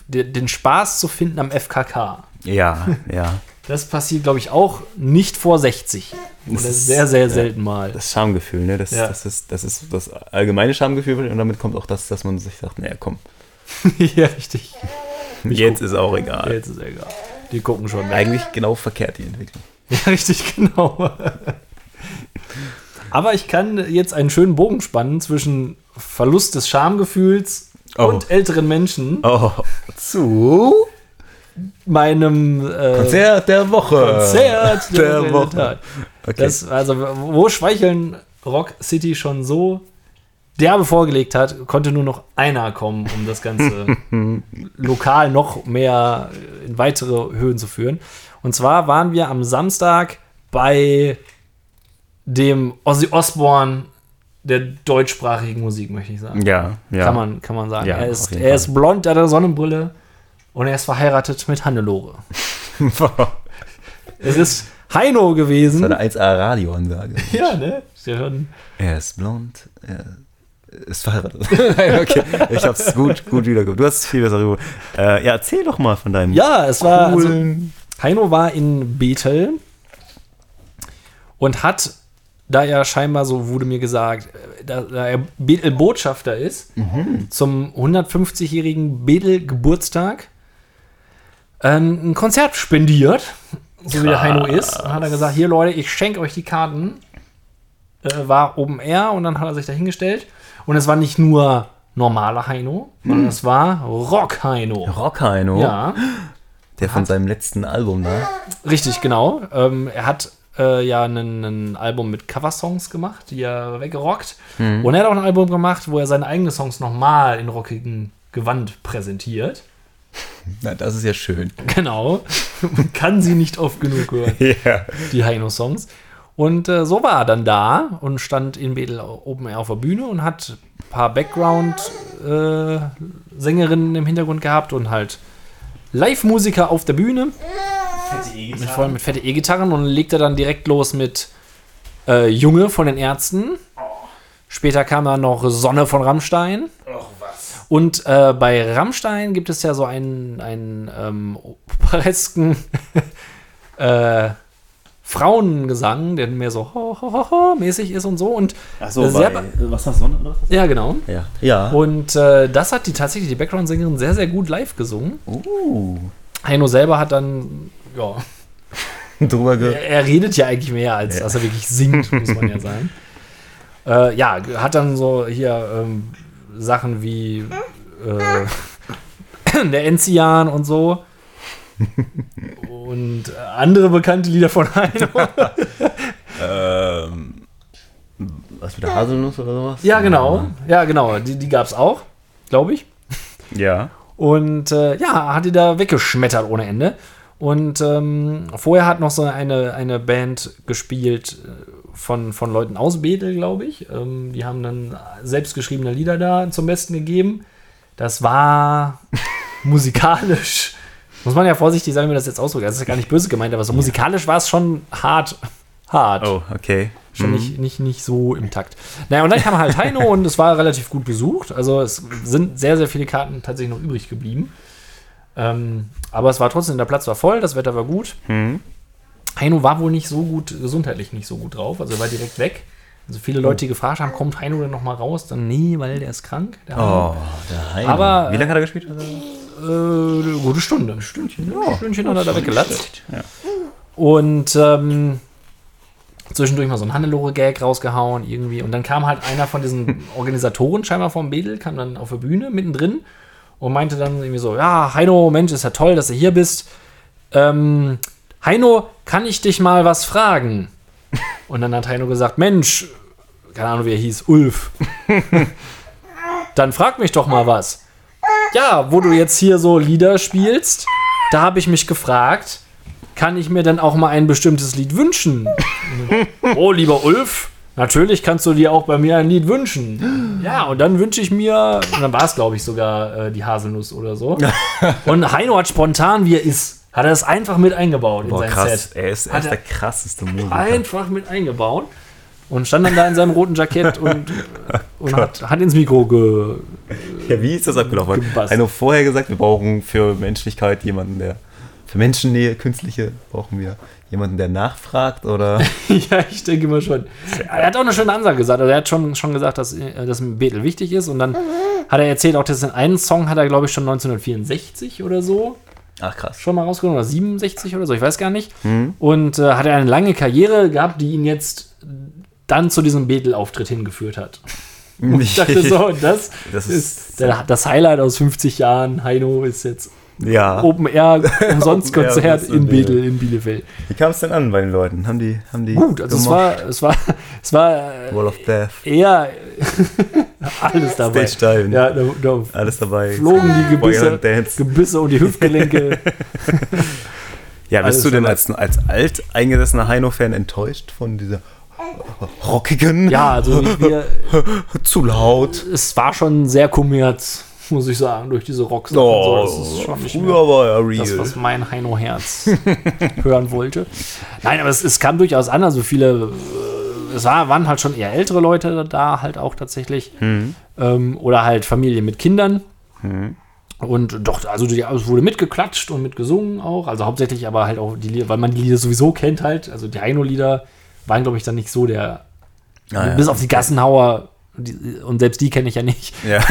den Spaß zu finden am FKK. Ja, ja. Das passiert, glaube ich, auch nicht vor 60. Oder Das ist- sehr, sehr ja. selten mal. Das Schamgefühl, ne? Das, Ja. das, ist, das ist das allgemeine Schamgefühl und damit kommt auch das, dass man sich sagt, naja, komm, (laughs) ja, richtig. jetzt ist auch egal. Jetzt ist egal. Die gucken schon. weg. Eigentlich genau verkehrt die Entwicklung. (laughs) Ja, richtig, genau. Aber ich kann jetzt einen schönen Bogen spannen zwischen Verlust des Schamgefühls Oh. und älteren Menschen, Oh, zu meinem äh, Konzert der Woche. Konzert (laughs) der, der Woche. Okay. Das, also, wo Schweicheln Rock City schon so derbe vorgelegt hat, konnte nur noch einer kommen, um das Ganze (laughs) lokal noch mehr in weitere Höhen zu führen. Und zwar waren wir am Samstag bei dem Ozzy Osbourne der deutschsprachigen Musik, möchte ich sagen. ja, ja. Kann, man, kann man sagen. Ja, er ist, er ist blond, er hat eine Sonnenbrille und er ist verheiratet mit Hannelore. (laughs) Es ist Heino gewesen. Das war eine 1A Radioansage. Ja, ne? Sie hören. Er ist blond, er ist verheiratet. (laughs) okay, ich hab's gut, gut wiedergegeben. Du hast es viel besser rüber. Äh, ja, erzähl doch mal von deinem Ja, es war. Also, coolen. Heino war in Bethel und hat, da er scheinbar, so wurde mir gesagt, äh, da, da er Bethel-Botschafter ist, zum 150-jährigen Bethel-Geburtstag ähm, ein Konzert spendiert, so wie der Heino ist. Und hat er gesagt: Hier, Leute, ich schenke euch die Karten. Äh, war Open Air und dann hat er sich da hingestellt. Und es war nicht nur normaler Heino, sondern es war Rock-Heino. Rockheino, Ja. der von seinem letzten Album da. Richtig, genau. Ähm, er hat äh, ja ein, Album mit Coversongs gemacht, die er weggerockt. Und er hat auch ein Album gemacht, wo er seine eigenen Songs nochmal in rockigem Gewand präsentiert. (laughs) Na, das ist ja schön. Genau. (laughs) Man kann sie nicht oft genug hören, (laughs) Ja. die Heino-Songs. Und äh, so war er dann da und stand in Bedel Open Air auf der Bühne und hat ein paar Background-Sängerinnen im Hintergrund gehabt und halt Live-Musiker auf der Bühne. Mit, vor allem mit fette E-Gitarren und legte dann direkt los mit äh, Junge von den Ärzten. Später kam dann noch Sonne von Rammstein. Und äh, bei Rammstein gibt es ja so einen, einen ähm, operesken (laughs) äh, Frauengesang, der mehr so ho, ho, ho, ho mäßig ist und so. Und Achso, äh, sehr bei, be- was das Sonne oder was? ja, genau. Ja. Ja. Und äh, das hat die tatsächlich die Background-Sängerin sehr, sehr gut live gesungen. Uh. Heino selber hat dann, ja, (laughs) Drüber ge Er, er redet ja eigentlich mehr, als Ja. dass er wirklich singt, muss man ja (laughs) sagen. Äh, ja, hat dann so hier ähm, Sachen wie äh, (laughs) der Enzian und so. und andere bekannte Lieder von Heino. (laughs) ähm, was wieder Haselnuss oder sowas? ja, genau. Ja, genau. Die, die gab es auch, glaube ich. Ja. Und äh, ja, hat die da weggeschmettert ohne Ende. Und ähm, vorher hat noch so eine, eine Band gespielt äh, von, von Leuten aus Bethel, glaube ich. Ähm, die haben dann selbstgeschriebene Lieder da zum Besten gegeben. Das war (laughs) musikalisch, muss man ja vorsichtig sagen, wie das jetzt ausdrückt. Das ist ja gar nicht böse gemeint, aber so musikalisch war es schon hart. Hart. Oh, okay. Schon nicht, nicht, nicht so im Takt. Naja, und dann kam halt Heino und es war relativ gut besucht. Also es sind sehr, sehr viele Karten tatsächlich noch übrig geblieben. Ähm, aber es war trotzdem, der Platz war voll, das Wetter war gut. Hm. Heino war wohl nicht so gut, gesundheitlich nicht so gut drauf. Also er war direkt weg. Also viele Leute, die gefragt haben, kommt Heino denn noch mal raus? Dann nee, weil der ist krank. Der. Oh, der Heino. Aber, Wie lange hat er gespielt? Äh, eine gute Stunde. Ein Stündchen. Ja, ein Stündchen hat er da weggelatzt. Ja. Und ähm, zwischendurch mal so ein Hannelore-Gag rausgehauen irgendwie. Und dann kam halt einer von diesen (laughs) Organisatoren scheinbar vom Bedel, kam dann auf der Bühne mittendrin und meinte dann irgendwie so, ja, Heino, Mensch, ist ja toll, dass du hier bist. Ähm, Heino, kann ich dich mal was fragen? (laughs) Und dann hat Heino gesagt, Mensch, keine Ahnung, wie er hieß, Ulf. (laughs) dann frag mich doch mal was. Ja, wo du jetzt hier so Lieder spielst, da habe ich mich gefragt, kann ich mir dann auch mal ein bestimmtes Lied wünschen? (laughs) oh, lieber Ulf, natürlich kannst du dir auch bei mir ein Lied wünschen. Ja, und dann wünsche ich mir, und dann war es, glaube ich, sogar äh, die Haselnuss oder so. Und Heino hat spontan, wie er ist, hat er das einfach mit eingebaut in Boah, sein krass. Set. Er ist, er ist er- der krasseste Musiker. Einfach mit eingebaut. und stand dann da in seinem roten Jackett und, (laughs) und hat, hat ins Mikro ge. Ja, wie ist das abgelaufen? Gepasst. Heino vorher gesagt, wir brauchen für Menschlichkeit jemanden, der. Für Menschennähe, künstliche, brauchen wir jemanden, der nachfragt oder. (laughs) ja, ich denke mal schon. Er hat auch eine schöne Ansage gesagt. Also er hat schon, schon gesagt, dass, äh, dass Betel wichtig ist. Und dann hat er erzählt, auch dass in einen Song hat er, glaube ich, schon 1964 oder so Ach krass. schon mal rausgekommen. Oder 67 oder so, ich weiß gar nicht. Und äh, hat er eine lange Karriere gehabt, die ihn jetzt dann zu diesem Betel-Auftritt hingeführt hat. (laughs) Und ich dachte so, das, Das ist, ist- der, das Highlight aus 50 Jahren. Heino ist jetzt Ja. Open Air Umsonstkonzert (laughs) Open Air, das ist in so Betel in Bielefeld. Wie kam es denn an bei den Leuten? Haben die, haben die Gut, also es war, es war, es war äh, Wall of Death. eher (laughs) alles dabei. Stage Dive. Ja, da, da Alles dabei. flogen die Gebisse. Gebisse und die Hüftgelenke. (laughs) Ja, bist alles du denn als, als alteingesessener Heino-Fan enttäuscht von dieser rockigen, ja, also wir, zu laut? es war schon sehr kommerz, muss ich sagen, durch diese Rocks. Oh, das ist schon nicht früher war er real. das, was mein Heino-Herz (laughs) hören wollte. Nein, aber es, es kam durchaus an, also viele, äh, es war, waren halt schon eher ältere Leute da halt auch tatsächlich. Hm. Ähm, oder halt Familien mit Kindern. Und doch, also es wurde mitgeklatscht und mitgesungen auch. Also hauptsächlich aber halt auch die Lieder, weil man die Lieder sowieso kennt halt. Also die Heino-Lieder waren, glaube ich, dann nicht so der. Ah, ja. Bis auf die Gassenhauer. Die, und selbst die kenne ich ja nicht. Ja. (laughs) (laughs)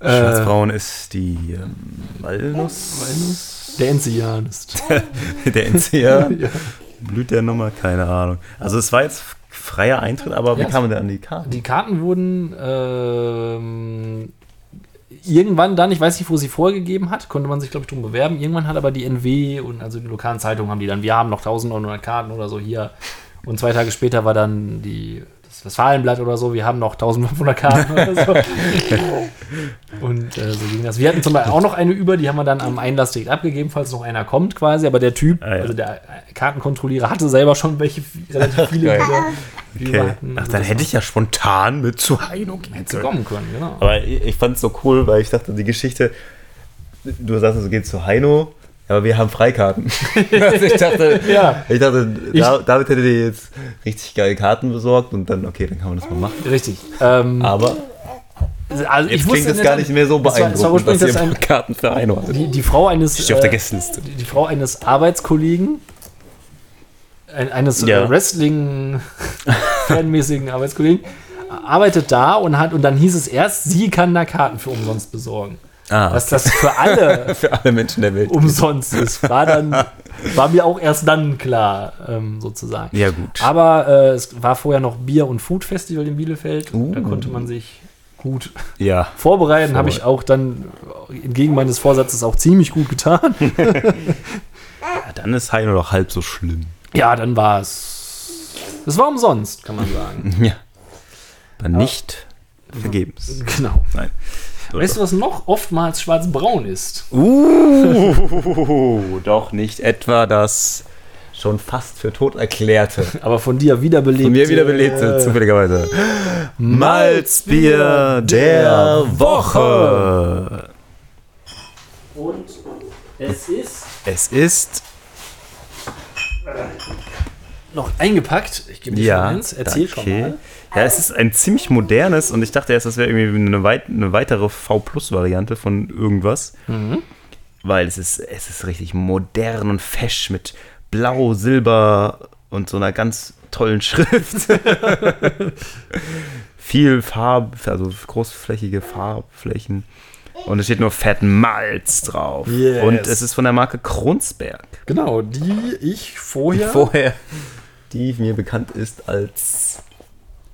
Äh, Schwarzbraun ist die ähm, Walnuss. (laughs) Der Enzian ist. Der NCR. ja. Blüht der Nummer? Keine Ahnung. Also es war jetzt freier Eintritt, aber wie Ja, kam man denn an die Karte? Die Karten wurden ähm, irgendwann dann, ich weiß nicht, wo sie vorgegeben hat, konnte man sich, glaube ich, drum bewerben. Irgendwann hat aber die NW und also die lokalen Zeitungen haben die dann, wir haben noch 1900 Karten oder so hier. Und zwei Tage später war dann die, das Westfalenblatt oder so, wir haben noch 1500 Karten oder so. (laughs) Und äh, so ging das. Wir hatten zum Beispiel auch noch eine über, die haben wir dann am Einlass direkt abgegeben, falls noch einer kommt quasi. Aber der Typ, Ah, ja. also der Kartenkontrollierer, hatte selber schon welche, relativ viele Geil. wieder. Okay. hatten. Ach, dann hätte ich ja spontan mit zu Heino gehen können. kommen können, genau. Aber ich, ich fand es so cool, weil ich dachte, die Geschichte, du sagst, es geht zu Heino, aber wir haben Freikarten. (laughs) also ich dachte, Ja. ich dachte Ich- Da, David hätte dir jetzt richtig geile Karten besorgt und dann, okay, dann kann man das mal machen. Richtig. Ähm, Aber also jetzt klingt es gar nicht mehr so es war- es war beeindruckend, dass ihr ein, Karten für hattet. die, die Frau eines Steht auf der äh, Gästeliste. die, die Frau eines Arbeitskollegen ein, eines Ja. äh, Wrestling fanmäßigen (laughs) Arbeitskollegen arbeitet da und hat und dann hieß es erst, sie kann da Karten für umsonst besorgen. Ah, Dass das für alle (laughs) für alle Menschen der Welt. umsonst ist, war dann (laughs) war mir auch erst dann klar, ähm, sozusagen. Ja, gut. Aber äh, es war vorher noch Bier- und Food Festival in Bielefeld. Da Uh. konnte man sich gut ja. (laughs) vorbereiten. Habe ich auch dann entgegen meines Vorsatzes auch ziemlich gut getan. ja, dann ist Heino doch halb so schlimm. ja, dann war es. Es war umsonst, kann man sagen. Ja. Aber nicht vergebens. genau. Nein. Weißt du, was noch oftmals schwarz-braun ist? Uh, (laughs) doch nicht etwa das schon fast für tot erklärte. Aber von dir wiederbelebt. Von mir wieder belebte, äh, zufälligerweise. Malzbier der Woche. Und es ist Es ist, noch eingepackt. Ich gebe dir ja, schon eins. Erzähl schon okay. mal. Ja, es ist ein ziemlich modernes und ich dachte erst, das wäre irgendwie eine, weit, eine weitere V-Plus-Variante von irgendwas. Mhm. Weil es ist, es ist richtig modern und fesch mit Blau, Silber und so einer ganz tollen Schrift. (laughs) Viel Farb, also großflächige Farbflächen. Und es steht nur Fett Malz drauf. Yes. Und es ist von der Marke Kronsberg. Genau, die ich vorher. (laughs) Vorher, die mir bekannt ist als,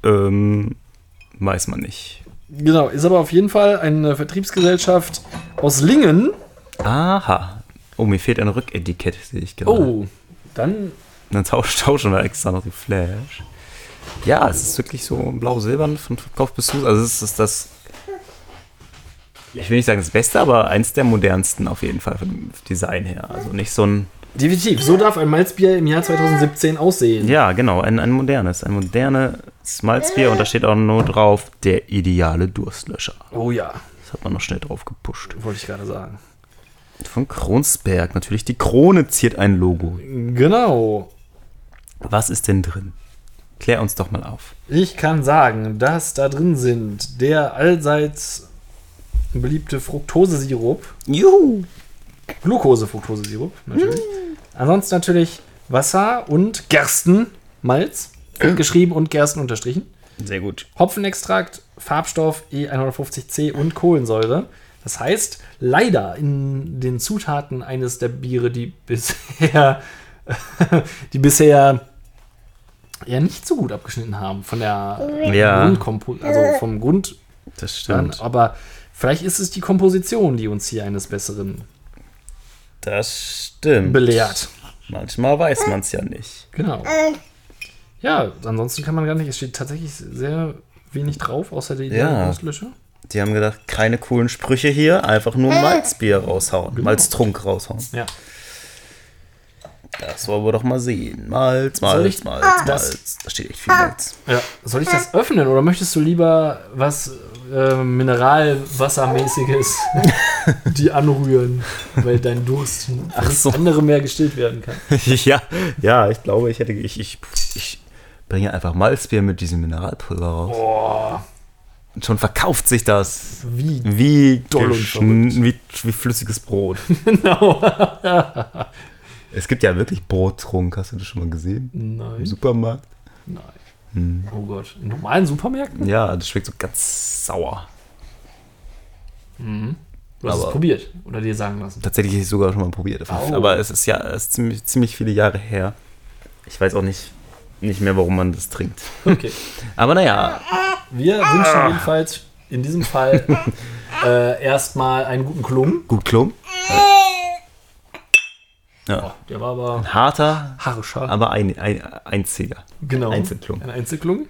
ähm, weiß man nicht. Genau, ist aber auf jeden Fall eine Vertriebsgesellschaft aus Lingen. Aha. Oh, mir fehlt ein Rücketikett, sehe ich gerade. Oh, dann Dann tausch, tauschen wir extra noch die Flash. Ja, es ist wirklich so blau-silbern von Kopf bis Fuß. Also es ist das, ich will nicht sagen das Beste, aber eins der modernsten auf jeden Fall vom Design her. Also nicht so ein, definitiv. So darf ein Malzbier im Jahr 2017 aussehen. ja genau, ein, ein modernes, ein modernes Malzbier und da steht auch nur drauf, der ideale Durstlöscher. Oh ja, Das hat man noch schnell drauf gepusht. wollte ich gerade sagen. Von Kronsberg, natürlich die Krone ziert ein Logo. Genau. Was ist denn drin? Klär uns doch mal auf. Ich kann sagen, dass da drin sind der allseits beliebte Fructosesirup, Juhu! Glucose-Fructosesirup natürlich. Ansonsten natürlich Wasser und Gerstenmalz, geschrieben und Gersten unterstrichen. Sehr gut. Hopfenextrakt, Farbstoff E150C und Kohlensäure. Das heißt, leider in den Zutaten eines der Biere, die bisher, (laughs) die bisher ja nicht so gut abgeschnitten haben von der Ja. Grundkompo also vom Grund Das stimmt. aber vielleicht ist es die Komposition, die uns hier eines Besseren Das stimmt. belehrt. Manchmal weiß man es ja nicht. Genau. Ja, ansonsten kann man gar nicht, es steht tatsächlich sehr wenig drauf, außer der Ja. Auslöscher. Die haben gedacht, keine coolen Sprüche hier, einfach nur Malzbier raushauen. Malztrunk raushauen. Ja. Das wollen wir doch mal sehen. Malz, Soll Malz, ich Malz, das- Malz. Da steht echt viel Malz. Ja, soll ich das öffnen oder möchtest du lieber was äh, Mineralwassermäßiges (laughs) die anrühren, weil dein Durst Ach so. andere mehr gestillt werden kann? (laughs) ja, ja, ich glaube, ich hätte. Ich, ich, ich bringe einfach Malzbier mit diesem Mineralpulver raus. Boah, Und schon verkauft sich das wie wie, Doll und wie, wie flüssiges Brot. (laughs) genau. Es gibt ja wirklich Brottrunk, hast du das schon mal gesehen? Im Nein, Supermarkt? nein. Hm. Oh Gott, in normalen Supermärkten? Ja, das schmeckt so ganz sauer. Mhm. Du hast es Aber- probiert oder dir sagen lassen. Tatsächlich habe ich sogar schon mal probiert. Oh. Aber es ist ja es ist ziemlich, ziemlich viele Jahre her. Ich weiß auch nicht, nicht mehr, warum man das trinkt. Okay. (laughs) Aber naja, Wir wünschen jedenfalls in diesem Fall (laughs) äh, erstmal einen guten Klung. gut klum. Ja. Der war aber Ein harter, haarscharf. aber ein, ein, einziger. Genau. Einzelklung. Ein Einzelklung.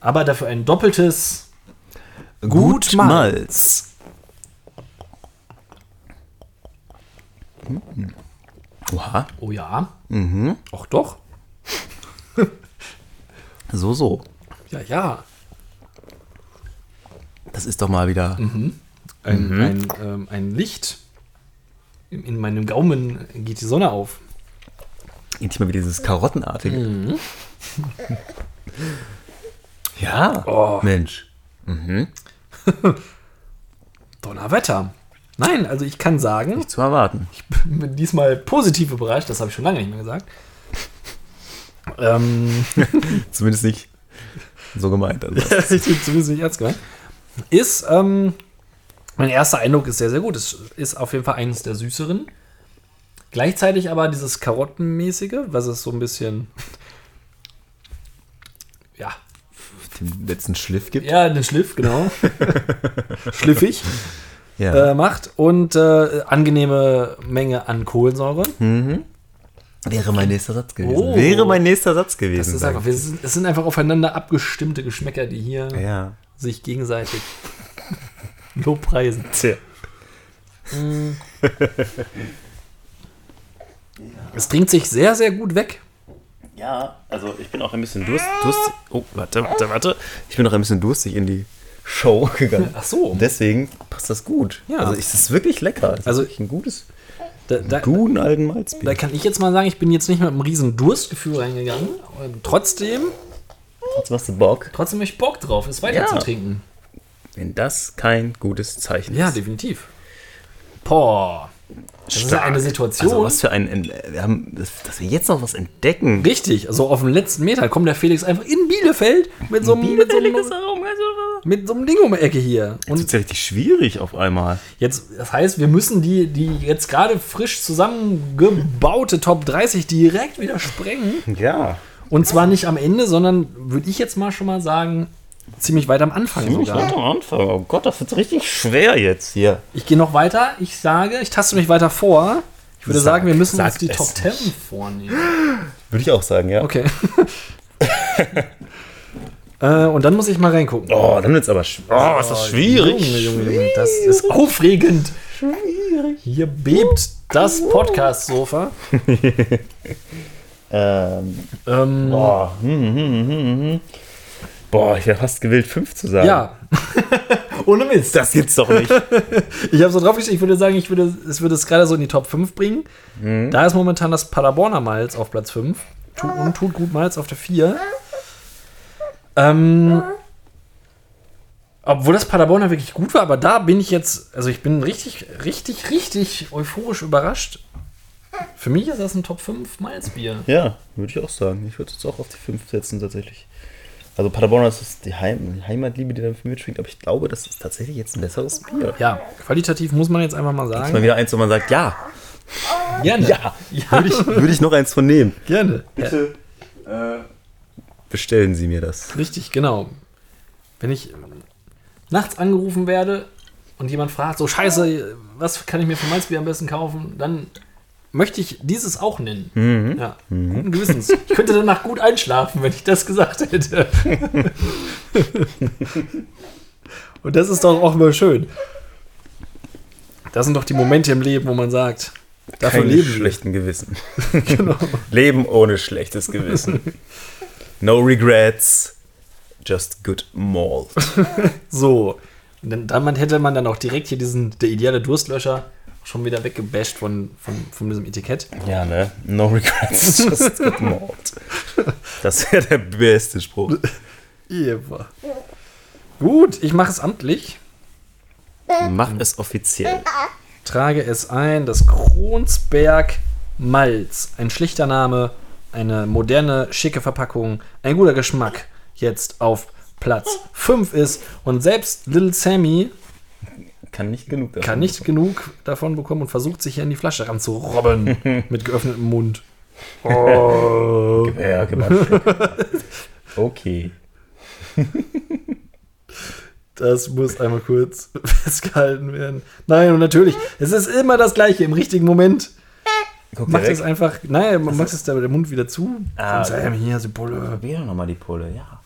Aber dafür ein doppeltes. Gut Malz. Malz. Mhm. Oha. Oh ja. Mhm. Ach doch. So, so. Ja, ja. Das ist doch mal wieder. Ein, ein, ähm, ein Licht. In, in meinem Gaumen geht die Sonne auf. Endlich mal wieder dieses Karottenartige. Mhm. (laughs) Ja. Oh. Mensch. (laughs) Donnerwetter. Nein, also ich kann sagen, Nicht zu erwarten. ich bin diesmal positiv überrascht, das habe ich schon lange nicht mehr gesagt. (laughs) Ähm, Zumindest nicht so gemeint. Also. zumindest nicht ernst gemeint. Ist, ähm, mein erster Eindruck ist sehr, sehr gut. Es ist auf jeden Fall eines der süßeren. Gleichzeitig aber dieses Karottenmäßige, was es so ein bisschen, (laughs) ja, Den letzten Schliff gibt. ja, den Schliff, genau. (laughs) Schliffig Ja. äh, macht und äh, angenehme Menge an Kohlensäure. Wäre mein nächster Satz gewesen. Oh. Wäre mein nächster Satz gewesen. Das ist einfach, wir sind, es sind einfach aufeinander abgestimmte Geschmäcker, die hier Ja. sich gegenseitig lobpreisen. Tja. Es trinkt sich sehr, sehr gut weg. Ja, also ich bin auch ein bisschen durst, durstig. Oh, warte, warte, warte. Ich bin auch ein bisschen durstig in die Show (laughs) gegangen. Ach so. Deswegen passt das gut. Ja. Also es ist wirklich lecker. Es Also- ein gutes, Da, da, guten alten Malzbier. da kann ich jetzt mal sagen, ich bin jetzt nicht mit einem riesen Durstgefühl reingegangen. Und trotzdem, Jetzt machst du Bock. trotzdem habe ich Bock drauf, es weiter Ja. zu trinken. Wenn das kein gutes Zeichen Ja, ist. definitiv. Boah. Das ist ja Stark. eine Situation. Also was für ein, wir haben, dass wir jetzt noch was entdecken. Richtig, also auf den letzten Meter kommt der Felix einfach in Bielefeld mit so, einem- mit so, einem- mit so einem Ding um die Ecke hier. Jetzt Und wird ja richtig schwierig auf einmal. jetzt, das heißt, wir müssen die, die jetzt gerade frisch zusammengebaute Top 30 direkt wieder sprengen. Ja. Und zwar nicht am Ende, sondern würde ich jetzt mal schon mal sagen, ziemlich weit am Anfang sogar. am Anfang. Oh Gott, das wird richtig schwer jetzt hier. Ich gehe noch weiter. Ich sage, ich taste mich weiter vor. Ich würde Sag- sagen, wir müssen uns die es Top. 10 vornehmen. Würde ich auch sagen, ja. Okay. (laughs) äh, und dann muss ich mal reingucken. Oh, dann wird's aber sch Oh, ist das schwierig. Junge, Junge, Junge, das ist aufregend. Schwierig. Hier bebt das Podcast-Sofa. (laughs) Ähm, Ähm, boah. Hm, hm, hm, hm, hm. Boah, ich wäre fast gewillt, fünf zu sagen. ja. (laughs) Ohne Mist. Das gibt's doch nicht. (laughs) Ich habe so drauf geschrieben, ich würde sagen, ich würde, es würde es gerade so in die Top 5 bringen. Mhm. Da ist momentan das Paderborner Malz auf Platz 5 tu, und tut gut Malz auf der 4. Ähm, obwohl das Paderborner wirklich gut war, aber da bin ich jetzt, also ich bin richtig, richtig, richtig euphorisch überrascht. Für mich ist das ein Top 5 Malzbier. Ja, würde ich auch sagen. Ich würde es jetzt auch auf die 5 setzen, tatsächlich. Also Paderborn das ist die, Heim die Heimatliebe, die da für mich mitschwingt, aber ich glaube, das ist tatsächlich jetzt ein besseres Bier. Ja, qualitativ muss man jetzt einfach mal Jetzt mal sagen. wieder eins, wo man sagt, ja, Gerne. ja, ja würde ich, würde ich noch eins von nehmen. gerne. Bitte äh, bestellen Sie mir das. Richtig, genau. Wenn ich nachts angerufen werde und jemand fragt, so scheiße, was kann ich mir für Malzbier am besten kaufen, dann möchte ich dieses auch nennen. Mhm. Ja, guten Gewissens. Ich könnte danach gut einschlafen, wenn ich das gesagt hätte. (laughs) und das ist doch auch mal schön. Das sind doch die Momente im Leben, wo man sagt, dafür Keine leben schlechten Gewissen. (laughs) Genau. Leben ohne schlechtes Gewissen. No regrets, just good malt. (laughs) So. Und dann, damit hätte man dann auch direkt hier diesen, der ideale Durstlöscher schon wieder weggebasht von, von, von diesem Etikett. Ja, ne? No regrets, (laughs) just good malt. Das wäre der beste Spruch. Eva. Gut, ich mache es amtlich. Mach es offiziell. Trage es ein, das Kronsberg Malz. Ein schlichter Name, eine moderne, schicke Verpackung, ein guter Geschmack. Jetzt auf Platz 5 ist. Und selbst Little Sammy Kann nicht genug davon. kann nicht genug davon bekommen und versucht sich hier in die Flasche ranzurobben (laughs) mit geöffnetem Mund. (laughs) Oh. Ja, gemacht. (laughs) Okay. Das muss einmal kurz festgehalten werden. Nein, und natürlich, es ist immer das Gleiche im richtigen Moment. Guck Macht es einfach, nein, man macht es da der Mund wieder zu. Ah, und sagt, hier, die Pulle. Wie doch nochmal die Pulle, ja.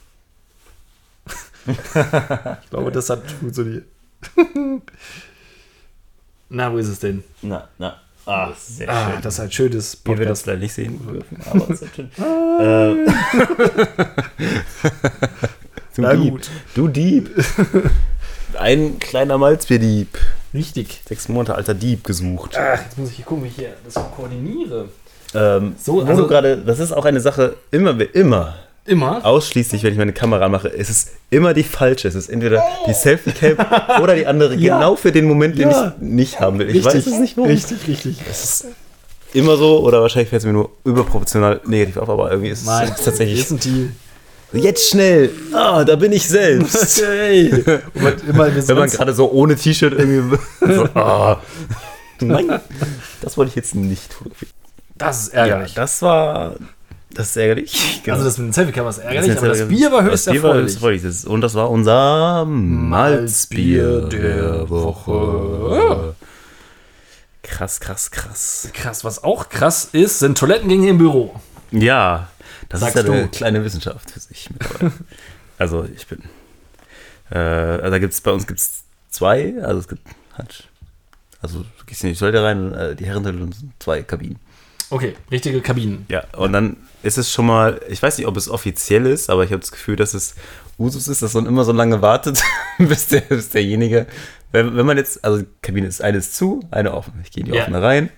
Ich glaube, das hat funktioniert. (laughs) Na, wo ist es denn? Na, na. Ah, sehr Ah, schön. das ist halt schönes Ihr werdet es Podcast. leider nicht sehen dürfen, aber es ist schön. (laughs) äh, (laughs) du Na Dieb. gut. Du Dieb. Ein kleiner Malzbierdieb. Richtig. Sechs Monate alter Dieb gesucht. Ach, jetzt muss ich hier gucken, wie ich hier das koordiniere. Ähm, So, also- du gerade, das ist auch eine Sache, immer, immer, Immer. ausschließlich, wenn ich meine Kamera mache, es ist immer die falsche. Es ist entweder die Selfie-Cam (laughs) oder die andere, Ja. genau für den Moment, den Ja. ich nicht haben will. Ich weiß es nicht, warum. Richtig, richtig. Es ist immer so, oder wahrscheinlich fällt es mir nur überproportional negativ auf, aber irgendwie ist es Nein, (laughs) tatsächlich. Ein Team. Jetzt schnell! Ah, da bin ich selbst! (laughs) Hey. Man- Wenn man gerade so ohne T-Shirt irgendwie. so, ah. Nein, das wollte ich jetzt nicht fotografieren. das ist Ja, ärgerlich. das war. Das ist ärgerlich. (laughs) Genau. Also das mit dem Selfie-Kamera ist ärgerlich, Das aber das Bier war höchst das Bier war erfreulich. höchst erfreulich. Das- Und das war unser Malzbier der Woche. Krass, krass, krass. Krass, was auch krass ist, sind Toilettengänge im Büro. Ja, das Sagst ist ja eine du. kleine Wissenschaft für sich (laughs) also ich bin. Äh, also da gibt's bei uns gibt's zwei, also es gibt also du gehst in die Toilette rein, äh, die Herrentoilette sind zwei Kabinen. Okay, richtige Kabinen. Ja, und dann ist es schon mal, ich weiß nicht, ob es offiziell ist, aber ich habe das Gefühl, dass es Usus ist, dass man immer so lange wartet, (laughs) bis, der, bis derjenige, wenn, wenn man jetzt, also die Kabine ist, eine ist zu, eine offen. Ich gehe in die Ja. offene rein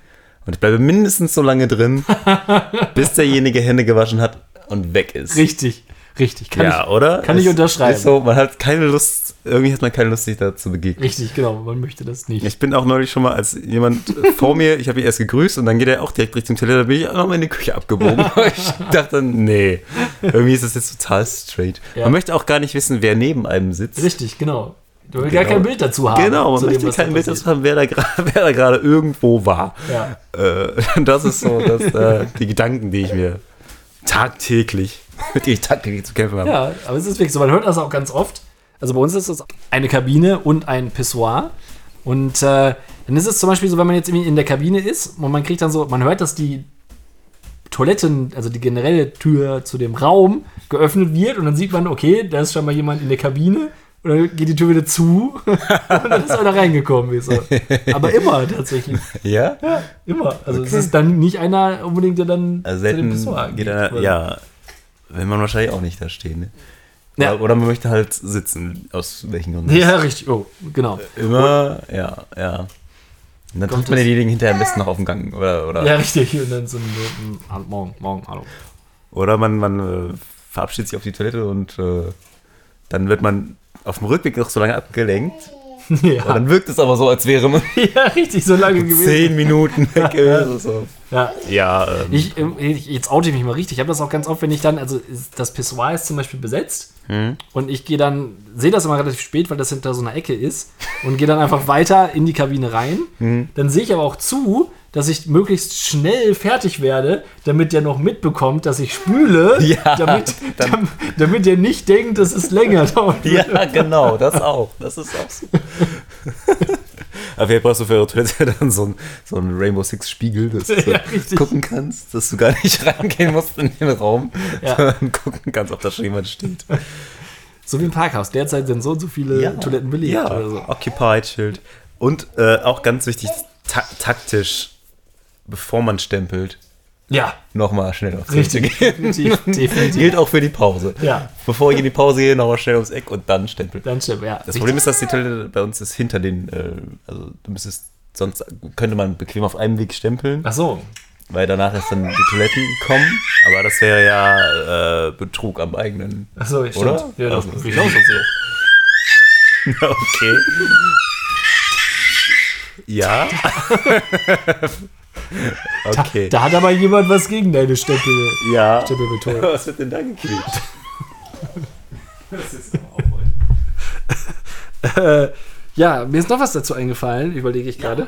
und ich bleibe mindestens so lange drin, (laughs) bis derjenige Hände gewaschen hat und weg ist. Richtig, richtig. Kann ja, ich, oder? kann ich Es unterschreiben. Ist so, man hat keine Lust, irgendwie hat man keine Lust, sich da zu begegnen. Richtig, genau. Man möchte das nicht. Ich bin auch neulich schon mal als jemand vor mir, ich habe ihn erst gegrüßt und dann geht er auch direkt Richtung Toilette, da bin ich auch noch mal in die Küche abgebogen. (laughs) (laughs) ich dachte, nee, irgendwie ist das jetzt total straight. Ja. Man möchte auch gar nicht wissen, wer neben einem sitzt. Richtig, genau. Du willst Genau. gar kein Bild dazu haben. Genau, man zu dem, möchte was da kein Bild dazu haben, wer da (laughs) wer da gerade irgendwo war. Ja. Äh, das ist so dass, äh, die Gedanken, die ich mir tagtäglich, (laughs) mit tagtäglich zu kämpfen habe. ja, aber es ist wirklich so. Man hört das auch ganz oft. Also bei uns ist es eine Kabine und ein Pissoir. Und äh, dann ist es zum Beispiel so, wenn man jetzt irgendwie in der Kabine ist und man kriegt dann so, man hört, dass die Toiletten, also die generelle Tür zu dem Raum geöffnet wird und dann sieht man, okay, da ist schon mal jemand in der Kabine und dann geht die Tür wieder zu (laughs) und dann ist einer reingekommen. Wie so. Aber immer tatsächlich. (laughs) Ja? Ja, immer. Also es ist dann nicht einer unbedingt, der dann Also zu dem selten Pissoir geht einer, quasi. ja, will man wahrscheinlich auch nicht da stehen. Ne? Ja. Oder, oder man möchte halt sitzen, aus welchen Gründen. Ja, richtig. Oh, genau. Immer, ja, ja. Und dann Kommt trifft man denjenigen hinterher am besten noch auf dem Gang. Oder, oder, Ja, richtig. Und dann so ein, mm, hallo, morgen, morgen, hallo. oder man, man äh, verabschiedet sich auf die Toilette und äh, dann wird man auf dem Rückweg noch so lange abgelenkt. (laughs) Und ja. dann wirkt es aber so, als wäre man (laughs) ja, richtig, so lange (laughs) gewesen. zehn Minuten weg gewesen. So. Ja. Ja, ähm, Ich, ähm, ich, jetzt oute ich mich mal richtig. Ich habe das auch ganz oft, wenn ich dann, also das Pissoir ist zum Beispiel besetzt hm? und ich gehe dann, sehe das immer relativ spät, weil das hinter so einer Ecke ist und gehe dann einfach weiter in die Kabine rein. Mhm. Dann sehe ich aber auch zu, dass ich möglichst schnell fertig werde, damit der noch mitbekommt, dass ich spüle, (laughs) Ja, damit, dann- dam- damit der nicht denkt, dass es länger (laughs) dauert. ja, genau, das auch. Das ist auch so. (laughs) Aber vielleicht brauchst du für eure Toilette dann so einen so einen Rainbow Six Spiegel, dass du Ja, gucken kannst, dass du gar nicht reingehen musst in den Raum, Ja. sondern gucken kannst, ob da schon jemand steht. So wie im Parkhaus. Derzeit sind so und so viele Toiletten belegt Ja, oder so. Occupied-Schild. Und äh, auch ganz wichtig, ta taktisch, bevor man stempelt, Ja, nochmal schnell aufs richtig. gehen. Definitiv. definitiv. Gilt auch für die Pause. Ja. Bevor ich in die Pause gehe, nochmal schnell ums Eck und dann stempeln. Dann stimmt, ja. Das Problem ist, dass die Toilette bei uns ist hinter den, äh, also du müsstest, sonst könnte man bequem auf einem Weg stempeln, Ach so. weil danach erst dann die Toiletten kommen. Aber das wäre ja äh, Betrug am eigenen. Ach so, stimmt. Oder? Ja, das also, ich auch so. (laughs) okay. Ja. (laughs) (laughs) (laughs) okay. Da hat aber jemand was gegen deine Stempel. ja. Stempelbetonung. (laughs) Was wird denn da gequetscht? (laughs) äh, ja, mir ist noch was dazu eingefallen, überlege ich gerade.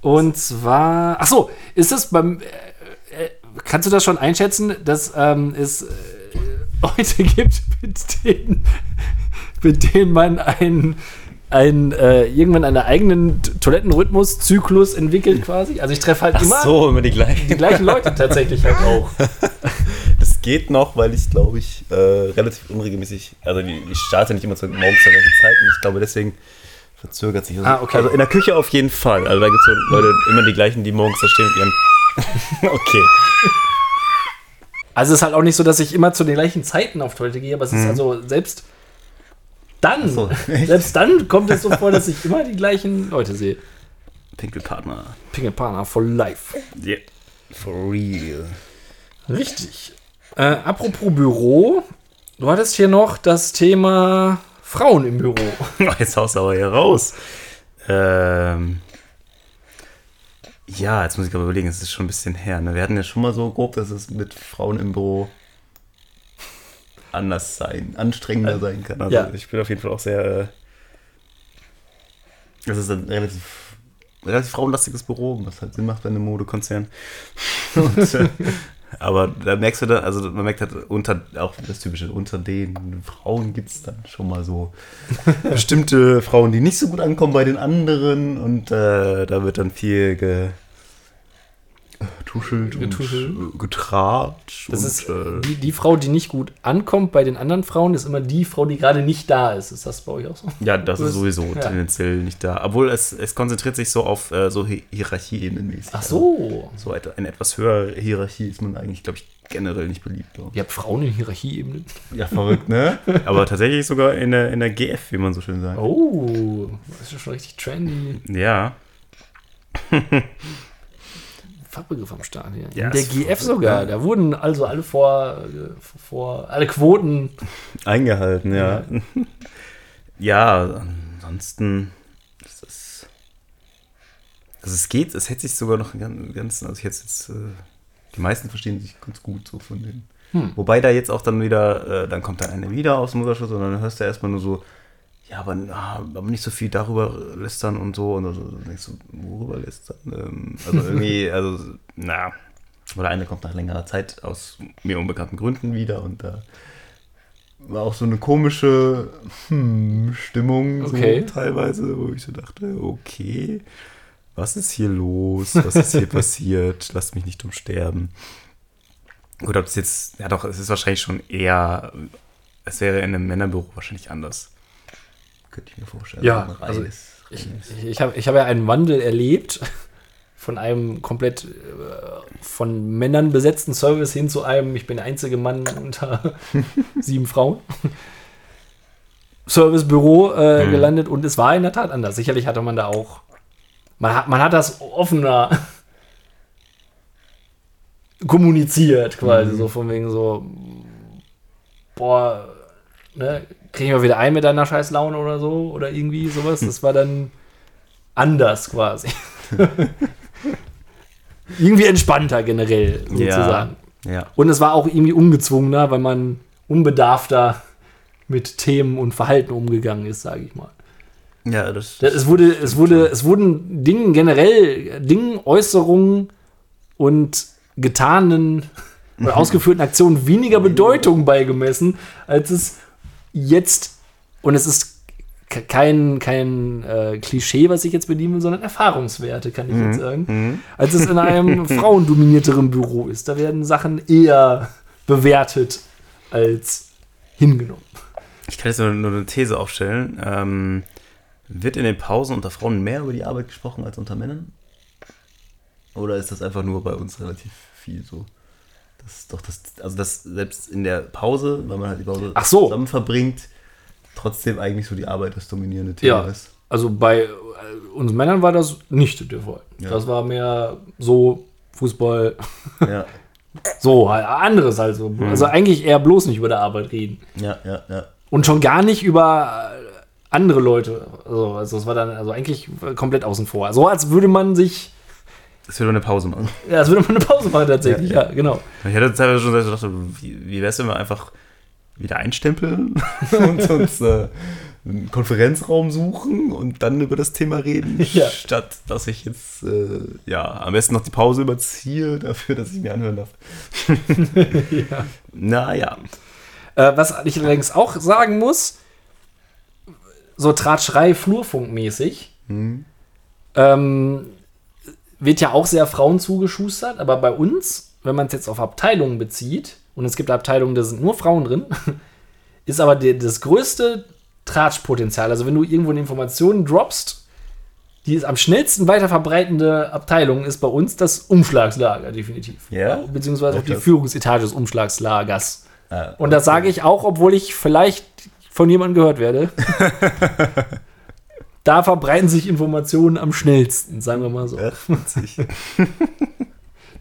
Und zwar, ach so, ist es beim, äh, äh, kannst du das schon einschätzen, dass ähm, es äh, Leute gibt, mit denen, mit denen man einen, einen äh, irgendwann einen eigenen Toilettenrhythmus-Zyklus entwickelt quasi? Also ich treffe halt Ach immer so, immer die gleichen. die gleichen Leute tatsächlich halt auch. (laughs) Das geht noch, weil ich glaube ich äh, relativ unregelmäßig, also ich starte nicht immer zur, morgens zur gleichen Zeit und ich glaube deswegen verzögert sich das. Ah, okay. Also in der Küche auf jeden Fall. Also da gibt es so Leute, immer die gleichen, die morgens da stehen und ihren. (laughs) okay. Also es ist halt auch nicht so, dass ich immer zu den gleichen Zeiten auf Toilette gehe, aber es ist also selbst dann, so, selbst dann kommt es so vor, dass ich immer die gleichen Leute sehe. Pinkelpartner. Pingelpartner for life. Yeah. For real. Richtig. Äh, apropos Büro, du hattest hier noch das Thema Frauen im Büro. (laughs) Jetzt haust du aber hier raus. Ähm. Ja, jetzt muss ich aber überlegen, es ist schon ein bisschen her. Ne? Wir hatten ja schon mal so grob, dass es mit Frauen im Büro anders sein, anstrengender sein kann. Also ja. ich bin auf jeden Fall auch sehr. Äh, das ist ein relativ, relativ frauenlastiges Büro, was halt Sinn macht bei einem Modekonzern. (laughs) Und, äh, aber da merkst du dann, also man merkt halt unter, auch das typische, unter den Frauen gibt es dann schon mal so (laughs) bestimmte Frauen, die nicht so gut ankommen bei den anderen und äh, da wird dann viel ge, getuschelt, Getuschelt. und äh, getratscht. Das ist äh, die, die Frau, die nicht gut ankommt bei den anderen Frauen, ist immer die Frau, die gerade nicht da ist. Ist das bei euch auch so? ja, das ist sowieso ja. tendenziell nicht da. Obwohl es, es konzentriert sich so auf äh, so Hi Hierarchieebenen mäßig. Ach so. So eine, eine etwas höhere Hierarchie ist man eigentlich, glaube ich, generell nicht beliebt. Ihr habt Frauen in Hierarchieebenen. Ja, verrückt, ne? (laughs) Aber tatsächlich sogar in der, in der GF, wie man so schön sagt. Oh, das ist ja schon richtig trendy. Ja. (laughs) Fachbegriff am Start hier. Ja, der ist GF sogar. Da wurden also alle vor, vor alle Quoten. Eingehalten, ja. Ja, ansonsten ist das. Also es geht, es hätte sich sogar noch ganz, ganz also ich hätte jetzt, äh, die meisten verstehen sich ganz gut so von denen. Hm. Wobei da jetzt auch dann wieder, äh, dann kommt dann eine wieder aus dem Mutterschutz und dann hörst du erstmal nur so, ja, aber, ah, aber nicht so viel darüber lästern und so. Und dann so, denkst du, worüber lästern? Ähm, also irgendwie, (laughs) also, na. Oder eine kommt nach längerer Zeit aus mir unbekannten Gründen wieder und da war auch so eine komische hm, Stimmung Okay. so teilweise, wo ich so dachte, okay, was ist hier los? Was ist hier (laughs) passiert? Lasst mich nicht umsterben. Gut, ob es jetzt, ja doch, es ist wahrscheinlich schon eher, es wäre in einem Männerbüro wahrscheinlich anders. Könnte ich mir vorstellen. Ja, also Ich, ich habe ich hab ja einen Wandel erlebt von einem komplett äh, von Männern besetzten Service hin zu einem, ich bin der einzige Mann unter (laughs) sieben Frauen. Servicebüro äh, Mhm. gelandet und es war in der Tat anders. Sicherlich hatte man da auch, man hat, man hat das offener kommuniziert, quasi, Mhm. so von wegen so, boah, ne, kriegen wir wieder ein mit deiner scheiß Laune oder so oder irgendwie sowas. Das war dann anders quasi. (laughs) irgendwie entspannter generell sozusagen. Ja. Und es war auch irgendwie ungezwungener, weil man unbedarfter mit Themen und Verhalten umgegangen ist, sage ich mal. Ja, das. Es wurde, es wurde, es wurden Dingen generell, Dingen, Äußerungen und getanen oder ausgeführten Aktionen weniger Bedeutung beigemessen, als es jetzt, und es ist ke- kein, kein äh, Klischee, was ich jetzt bedienen will, sondern Erfahrungswerte, kann ich jetzt sagen, als es in einem (laughs) frauendominierteren Büro ist. Da werden Sachen eher bewertet als hingenommen. Ich kann jetzt nur, nur eine These aufstellen. Ähm, wird in den Pausen unter Frauen mehr über die Arbeit gesprochen als unter Männern? Oder ist das einfach nur bei uns relativ viel so? Das ist doch das, also das selbst in der Pause, weil man halt die Pause Ach so. zusammen verbringt, trotzdem eigentlich so die Arbeit das dominierende Thema Ja, ist. also bei äh, uns Männern war das nicht der Fall. Ja. Das war mehr so Fußball, Ja, (laughs) so halt anderes halt so. Also eigentlich eher bloß nicht über der Arbeit reden. ja, ja, ja. Und schon gar nicht über äh, andere Leute. Also, also das war dann also eigentlich komplett außen vor. So als würde man sich, Das wird eine Pause machen. ja, als würde man eine Pause machen tatsächlich. Ja, genau. Ich hatte teilweise schon gedacht, wie, wie wäre es, wenn wir einfach wieder einstempeln (laughs) und uns äh, einen Konferenzraum suchen und dann über das Thema reden, (laughs) Ja. statt dass ich jetzt äh, ja am besten noch die Pause überziehe dafür, dass ich mir anhören darf. (laughs) ja. Naja. Äh, was ich allerdings auch sagen muss, so Tratschrei Flurfunkmäßig, Hm. ähm, wird ja auch sehr Frauen zugeschustert, aber bei uns, wenn man es jetzt auf Abteilungen bezieht, und es gibt Abteilungen, da sind nur Frauen drin, (laughs) ist aber der, das größte Tratschpotenzial. Also wenn du irgendwo eine Information droppst, die ist am schnellsten weiterverbreitende Abteilung ist bei uns das Umschlagslager, definitiv. Ja? Beziehungsweise auch die. Führungsetage des Umschlagslagers. Ah, Und das sage ich auch, obwohl ich vielleicht von jemandem gehört werde. (laughs) da verbreiten sich Informationen am schnellsten, sagen wir mal so. (laughs)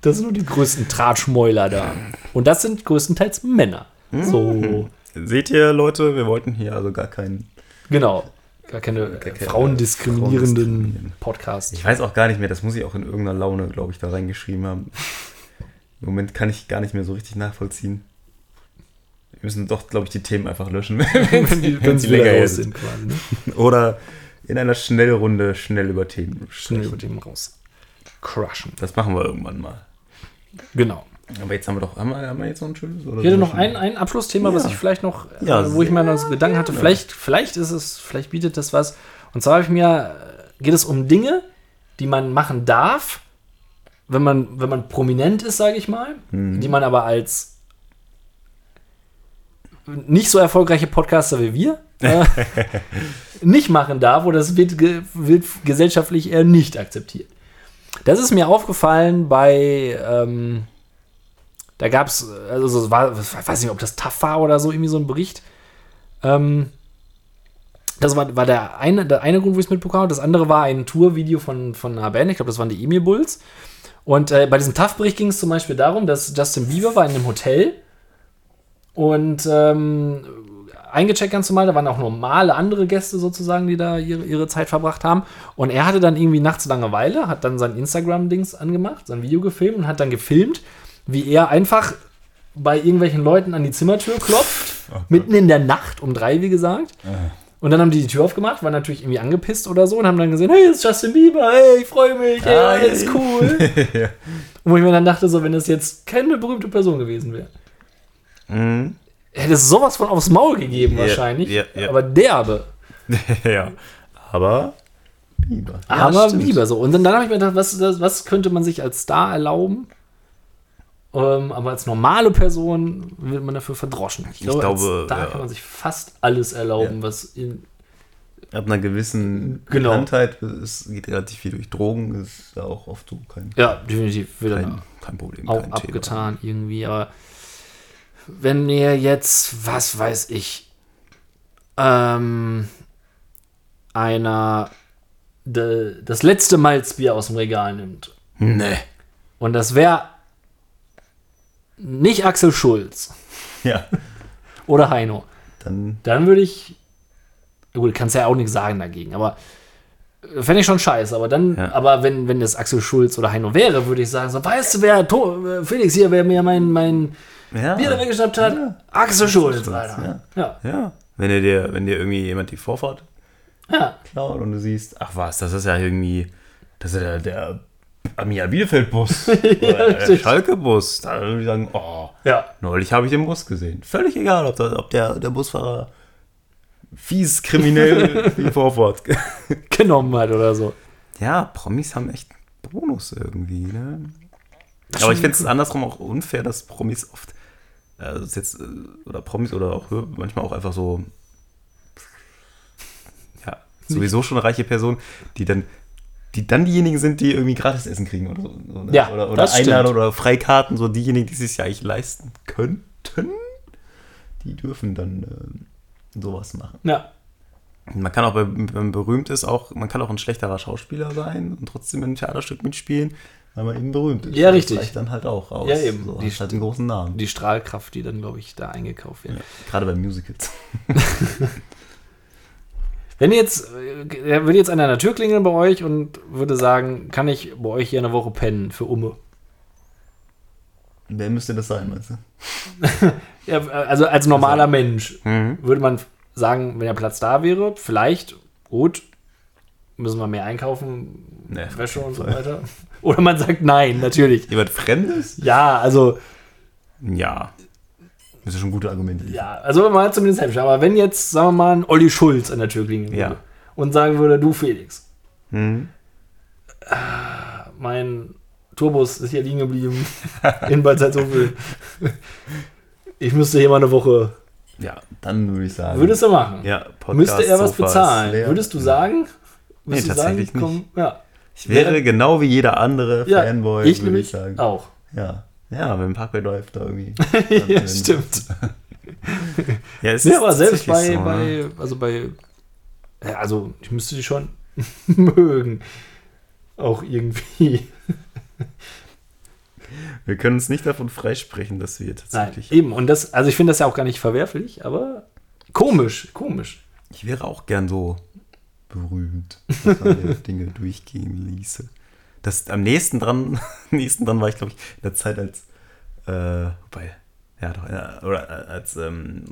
Das sind nur die größten Tratschmäuler da. Und das sind größtenteils Männer. So, Seht ihr, Leute, wir wollten hier also gar keinen. genau. Gar keine keine frauendiskriminierenden. Podcasts. Ich weiß auch gar nicht mehr, das muss ich auch in irgendeiner Laune, glaube ich, da reingeschrieben haben. Im Moment kann ich gar nicht mehr so richtig nachvollziehen. Wir müssen doch, glaube ich, die Themen einfach löschen, (laughs) wenn, die, wenn sie länger sind. sind, quasi. Ne? Oder in einer Schnellrunde schnell über Themen Schnell über dem raus. Crushen. Das machen wir irgendwann mal. Genau. Aber jetzt haben wir doch, haben wir, haben wir jetzt noch ein schönes? Oder Ich hätte so noch ein, ein Abschlussthema, was Ja. ich vielleicht noch, Ja, äh, wo ich mal noch so Gedanken hatte, vielleicht, vielleicht ist es, vielleicht bietet das was. Und zwar habe ich mir, äh, geht es um Dinge, die man machen darf, wenn man, wenn man prominent ist, sage ich mal, Mhm. die man aber als nicht so erfolgreiche Podcaster wie wir (laughs) äh, nicht machen darf oder das wird, wird gesellschaftlich eher nicht akzeptiert. Das ist mir aufgefallen bei, ähm, da gab es, also es war, ich weiß nicht, ob das TAF war oder so, irgendwie so ein Bericht. Ähm, das war, war der, eine, der eine Grund, wo ich es mitbekommen habe. Das andere war ein Tourvideo von, von einer Band, ich glaube, das waren die Emil Bulls. Und äh, bei diesem TAF-Bericht ging es zum Beispiel darum, dass Justin Bieber war in einem Hotel und ähm, eingecheckt ganz normal, da waren auch normale andere Gäste sozusagen, die da ihre, ihre Zeit verbracht haben. Und er hatte dann irgendwie nachts Langeweile, hat dann sein Instagram-Dings angemacht, sein Video gefilmt und hat dann gefilmt, wie er einfach bei irgendwelchen Leuten an die Zimmertür klopft, (laughs) mitten in der Nacht, um drei, wie gesagt. Und dann haben die die Tür aufgemacht, waren natürlich irgendwie angepisst oder so und haben dann gesehen, hey, ist Justin Bieber, hey, ich freue mich, hey, Ah, alles (laughs) ja. cool. ja. Und wo ich mir dann dachte, so, wenn das jetzt keine berühmte Person gewesen wäre, Mhm. Hätte es sowas von aufs Maul gegeben wahrscheinlich. ja, ja. Aber derbe. (laughs) ja. Aber Bieber. Aber stimmt. Bieber so. Und dann, dann habe ich mir gedacht, was, was könnte man sich als Star erlauben? Ähm, aber als normale Person wird man dafür verdroschen. Ich glaube, glaube, als Star ja. kann man sich fast alles erlauben, Ja. was in. Ab einer gewissen Genau. Bekanntheit, es geht relativ viel durch Drogen, ist ja auch oft so kein, Ja, definitiv kein, kein Problem. auch kein abgetan irgendwie. Aber wenn mir jetzt, was weiß ich, ähm, einer de, das letzte Malzbier aus dem Regal nimmt. Nee. und das wäre nicht Axel Schulz, Ja. oder Heino. Dann, Dann würde ich. Gut, kannst ja auch nichts sagen dagegen, aber äh, fände ich schon scheiße. Aber dann, Ja. aber wenn, wenn das Axel Schulz oder Heino wäre, würde ich sagen: so, weißt du, wer äh, Felix hier, wer mir mein, mein ja, Bier da weggeschnappt hat? Axel Schulz, Alter. Ja. ja. Wenn dir, dir, wenn dir irgendwie jemand die Vorfahrt ja. klaut und du siehst, ach was, das ist ja irgendwie, das ist ja der, der Bielefeld-Bus (laughs) oder der. Schalke-Bus. Da würde ich sagen, oh, Ja. neulich habe ich den Bus gesehen. Völlig egal, ob, das, ob der, der Busfahrer fies kriminell (laughs) die Vorfahrt. Genommen hat oder so. Ja, Promis haben echt einen Bonus irgendwie, ne? Aber ich finde es andersrum auch unfair, dass Promis oft, ist jetzt, äh, oder Promis oder auch manchmal auch einfach so, ja, sowieso schon reiche Personen, die dann, die dann diejenigen sind, die irgendwie gratis Essen kriegen oder so. ne? Ja, oder oder. Einladung oder Freikarten, so diejenigen, die es sich ja eigentlich leisten könnten, die dürfen dann äh, sowas machen. Ja. Man kann auch, wenn man berühmt ist, auch, man kann auch ein schlechterer Schauspieler sein und trotzdem in einem Theaterstück mitspielen, weil man eben berühmt ist. Ja, Das richtig. reicht dann halt auch aus. Ja, eben. So, Die hat halt einen großen Namen. Die Strahlkraft, die dann, glaube ich, da eingekauft wird. ja, gerade bei Musicals. (laughs) Wenn jetzt, äh, er würde jetzt an der Tür klingeln bei euch und würde sagen, kann ich bei euch hier eine Woche pennen für Umme? Wer müsste das sein, meinst du? (laughs) Ja, also als normaler Mensch Mhm. würde man sagen, wenn der Platz da wäre, vielleicht, gut, müssen wir mehr einkaufen, Nee, Wäsche und so weiter. Oder man sagt nein, natürlich. Jemand Fremdes? Ja, also, Ja. Das ist schon gute Argumente. ja, also man hat zumindest Hemmschicht. Aber wenn jetzt, sagen wir mal, ein Olli Schulz an der Tür klingeln würde Ja. und sagen würde, du Felix, Mhm. mein Tourbus ist hier liegen geblieben (laughs) in Bad Salzufel. Ich müsste hier mal eine Woche. Ja, dann würde ich sagen. Würdest du machen? ja, Podcast, Müsste er was bezahlen? leer. Würdest du sagen? Nee, Würdest du tatsächlich komm, ja. Ich wäre Wäre- genau wie jeder andere ja, Fanboy, ich würde ich sagen. auch. Ja. Ja, mit dem Parkway Drive da irgendwie. (laughs) ja, stimmt. (laughs) Ja, es Nee, ist aber selbst bei, so, ne? bei, also bei, ja, also ich müsste die schon (laughs) mögen. Auch irgendwie. Wir können uns nicht davon freisprechen, dass wir Nein, tatsächlich. eben. Und das, also ich finde das ja auch gar nicht verwerflich, aber komisch, komisch. Ich wäre auch gern so berühmt, dass man (laughs) Dinge durchgehen ließe. Das am nächsten dran, (laughs) nächsten dran war ich, glaube ich, in der Zeit als, äh, wobei, ja doch, ja, oder äh, als ähm,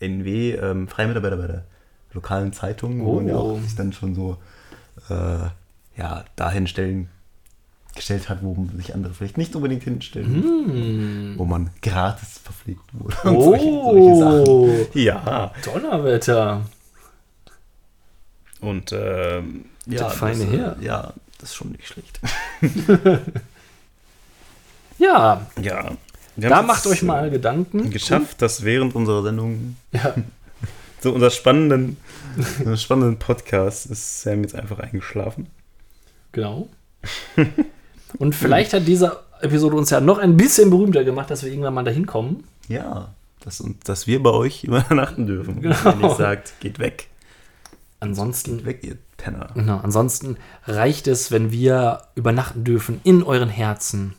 NW ähm, freie Mitarbeiter bei der lokalen Zeitung, wo man ja Oh. auch sich dann schon so äh, ja, dahin stellen gestellt hat, wo sich andere vielleicht nicht unbedingt hinstellen, Hm. wo man gratis verpflegt wurde. (laughs) und solche, solche Oh, Sachen. Ja. Donnerwetter. Und ähm, ja, Der feine das, äh, Herr. Ja, das ist schon nicht schlecht. (laughs) Ja, Ja. da macht euch mal äh, Gedanken. geschafft, dass während unserer Sendung, Ja. (laughs) so unser spannenden, unser spannenden Podcast, ist Sam jetzt einfach eingeschlafen. Genau. (laughs) Und vielleicht hat diese Episode uns ja noch ein bisschen berühmter gemacht, dass wir irgendwann mal dahin kommen. Ja, dass, dass wir bei euch übernachten dürfen. Genau. Wenn ihr sagt, geht weg. Ansonsten, Weg, ihr Penner. genau, ansonsten reicht es, wenn wir übernachten dürfen in euren Herzen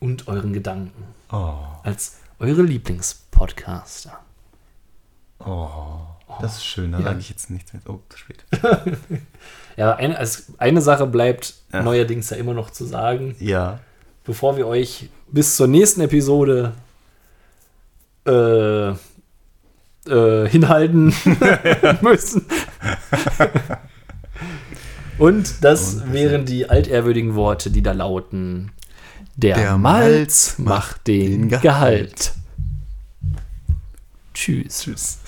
und euren Gedanken. Oh, Als eure Lieblingspodcaster. oh, das ist schön. Da Ja. sage ich jetzt nichts mehr. Oh, zu spät. (laughs) Ja, eine, als eine Sache bleibt Ja. neuerdings ja immer noch zu sagen, Ja, bevor wir euch bis zur nächsten Episode äh, äh, hinhalten (laughs) müssen. Und das wären die altehrwürdigen Worte, die da lauten: Der, Der Malz Malz macht den den Gehalt. Gehalt. Tschüss. tschüss.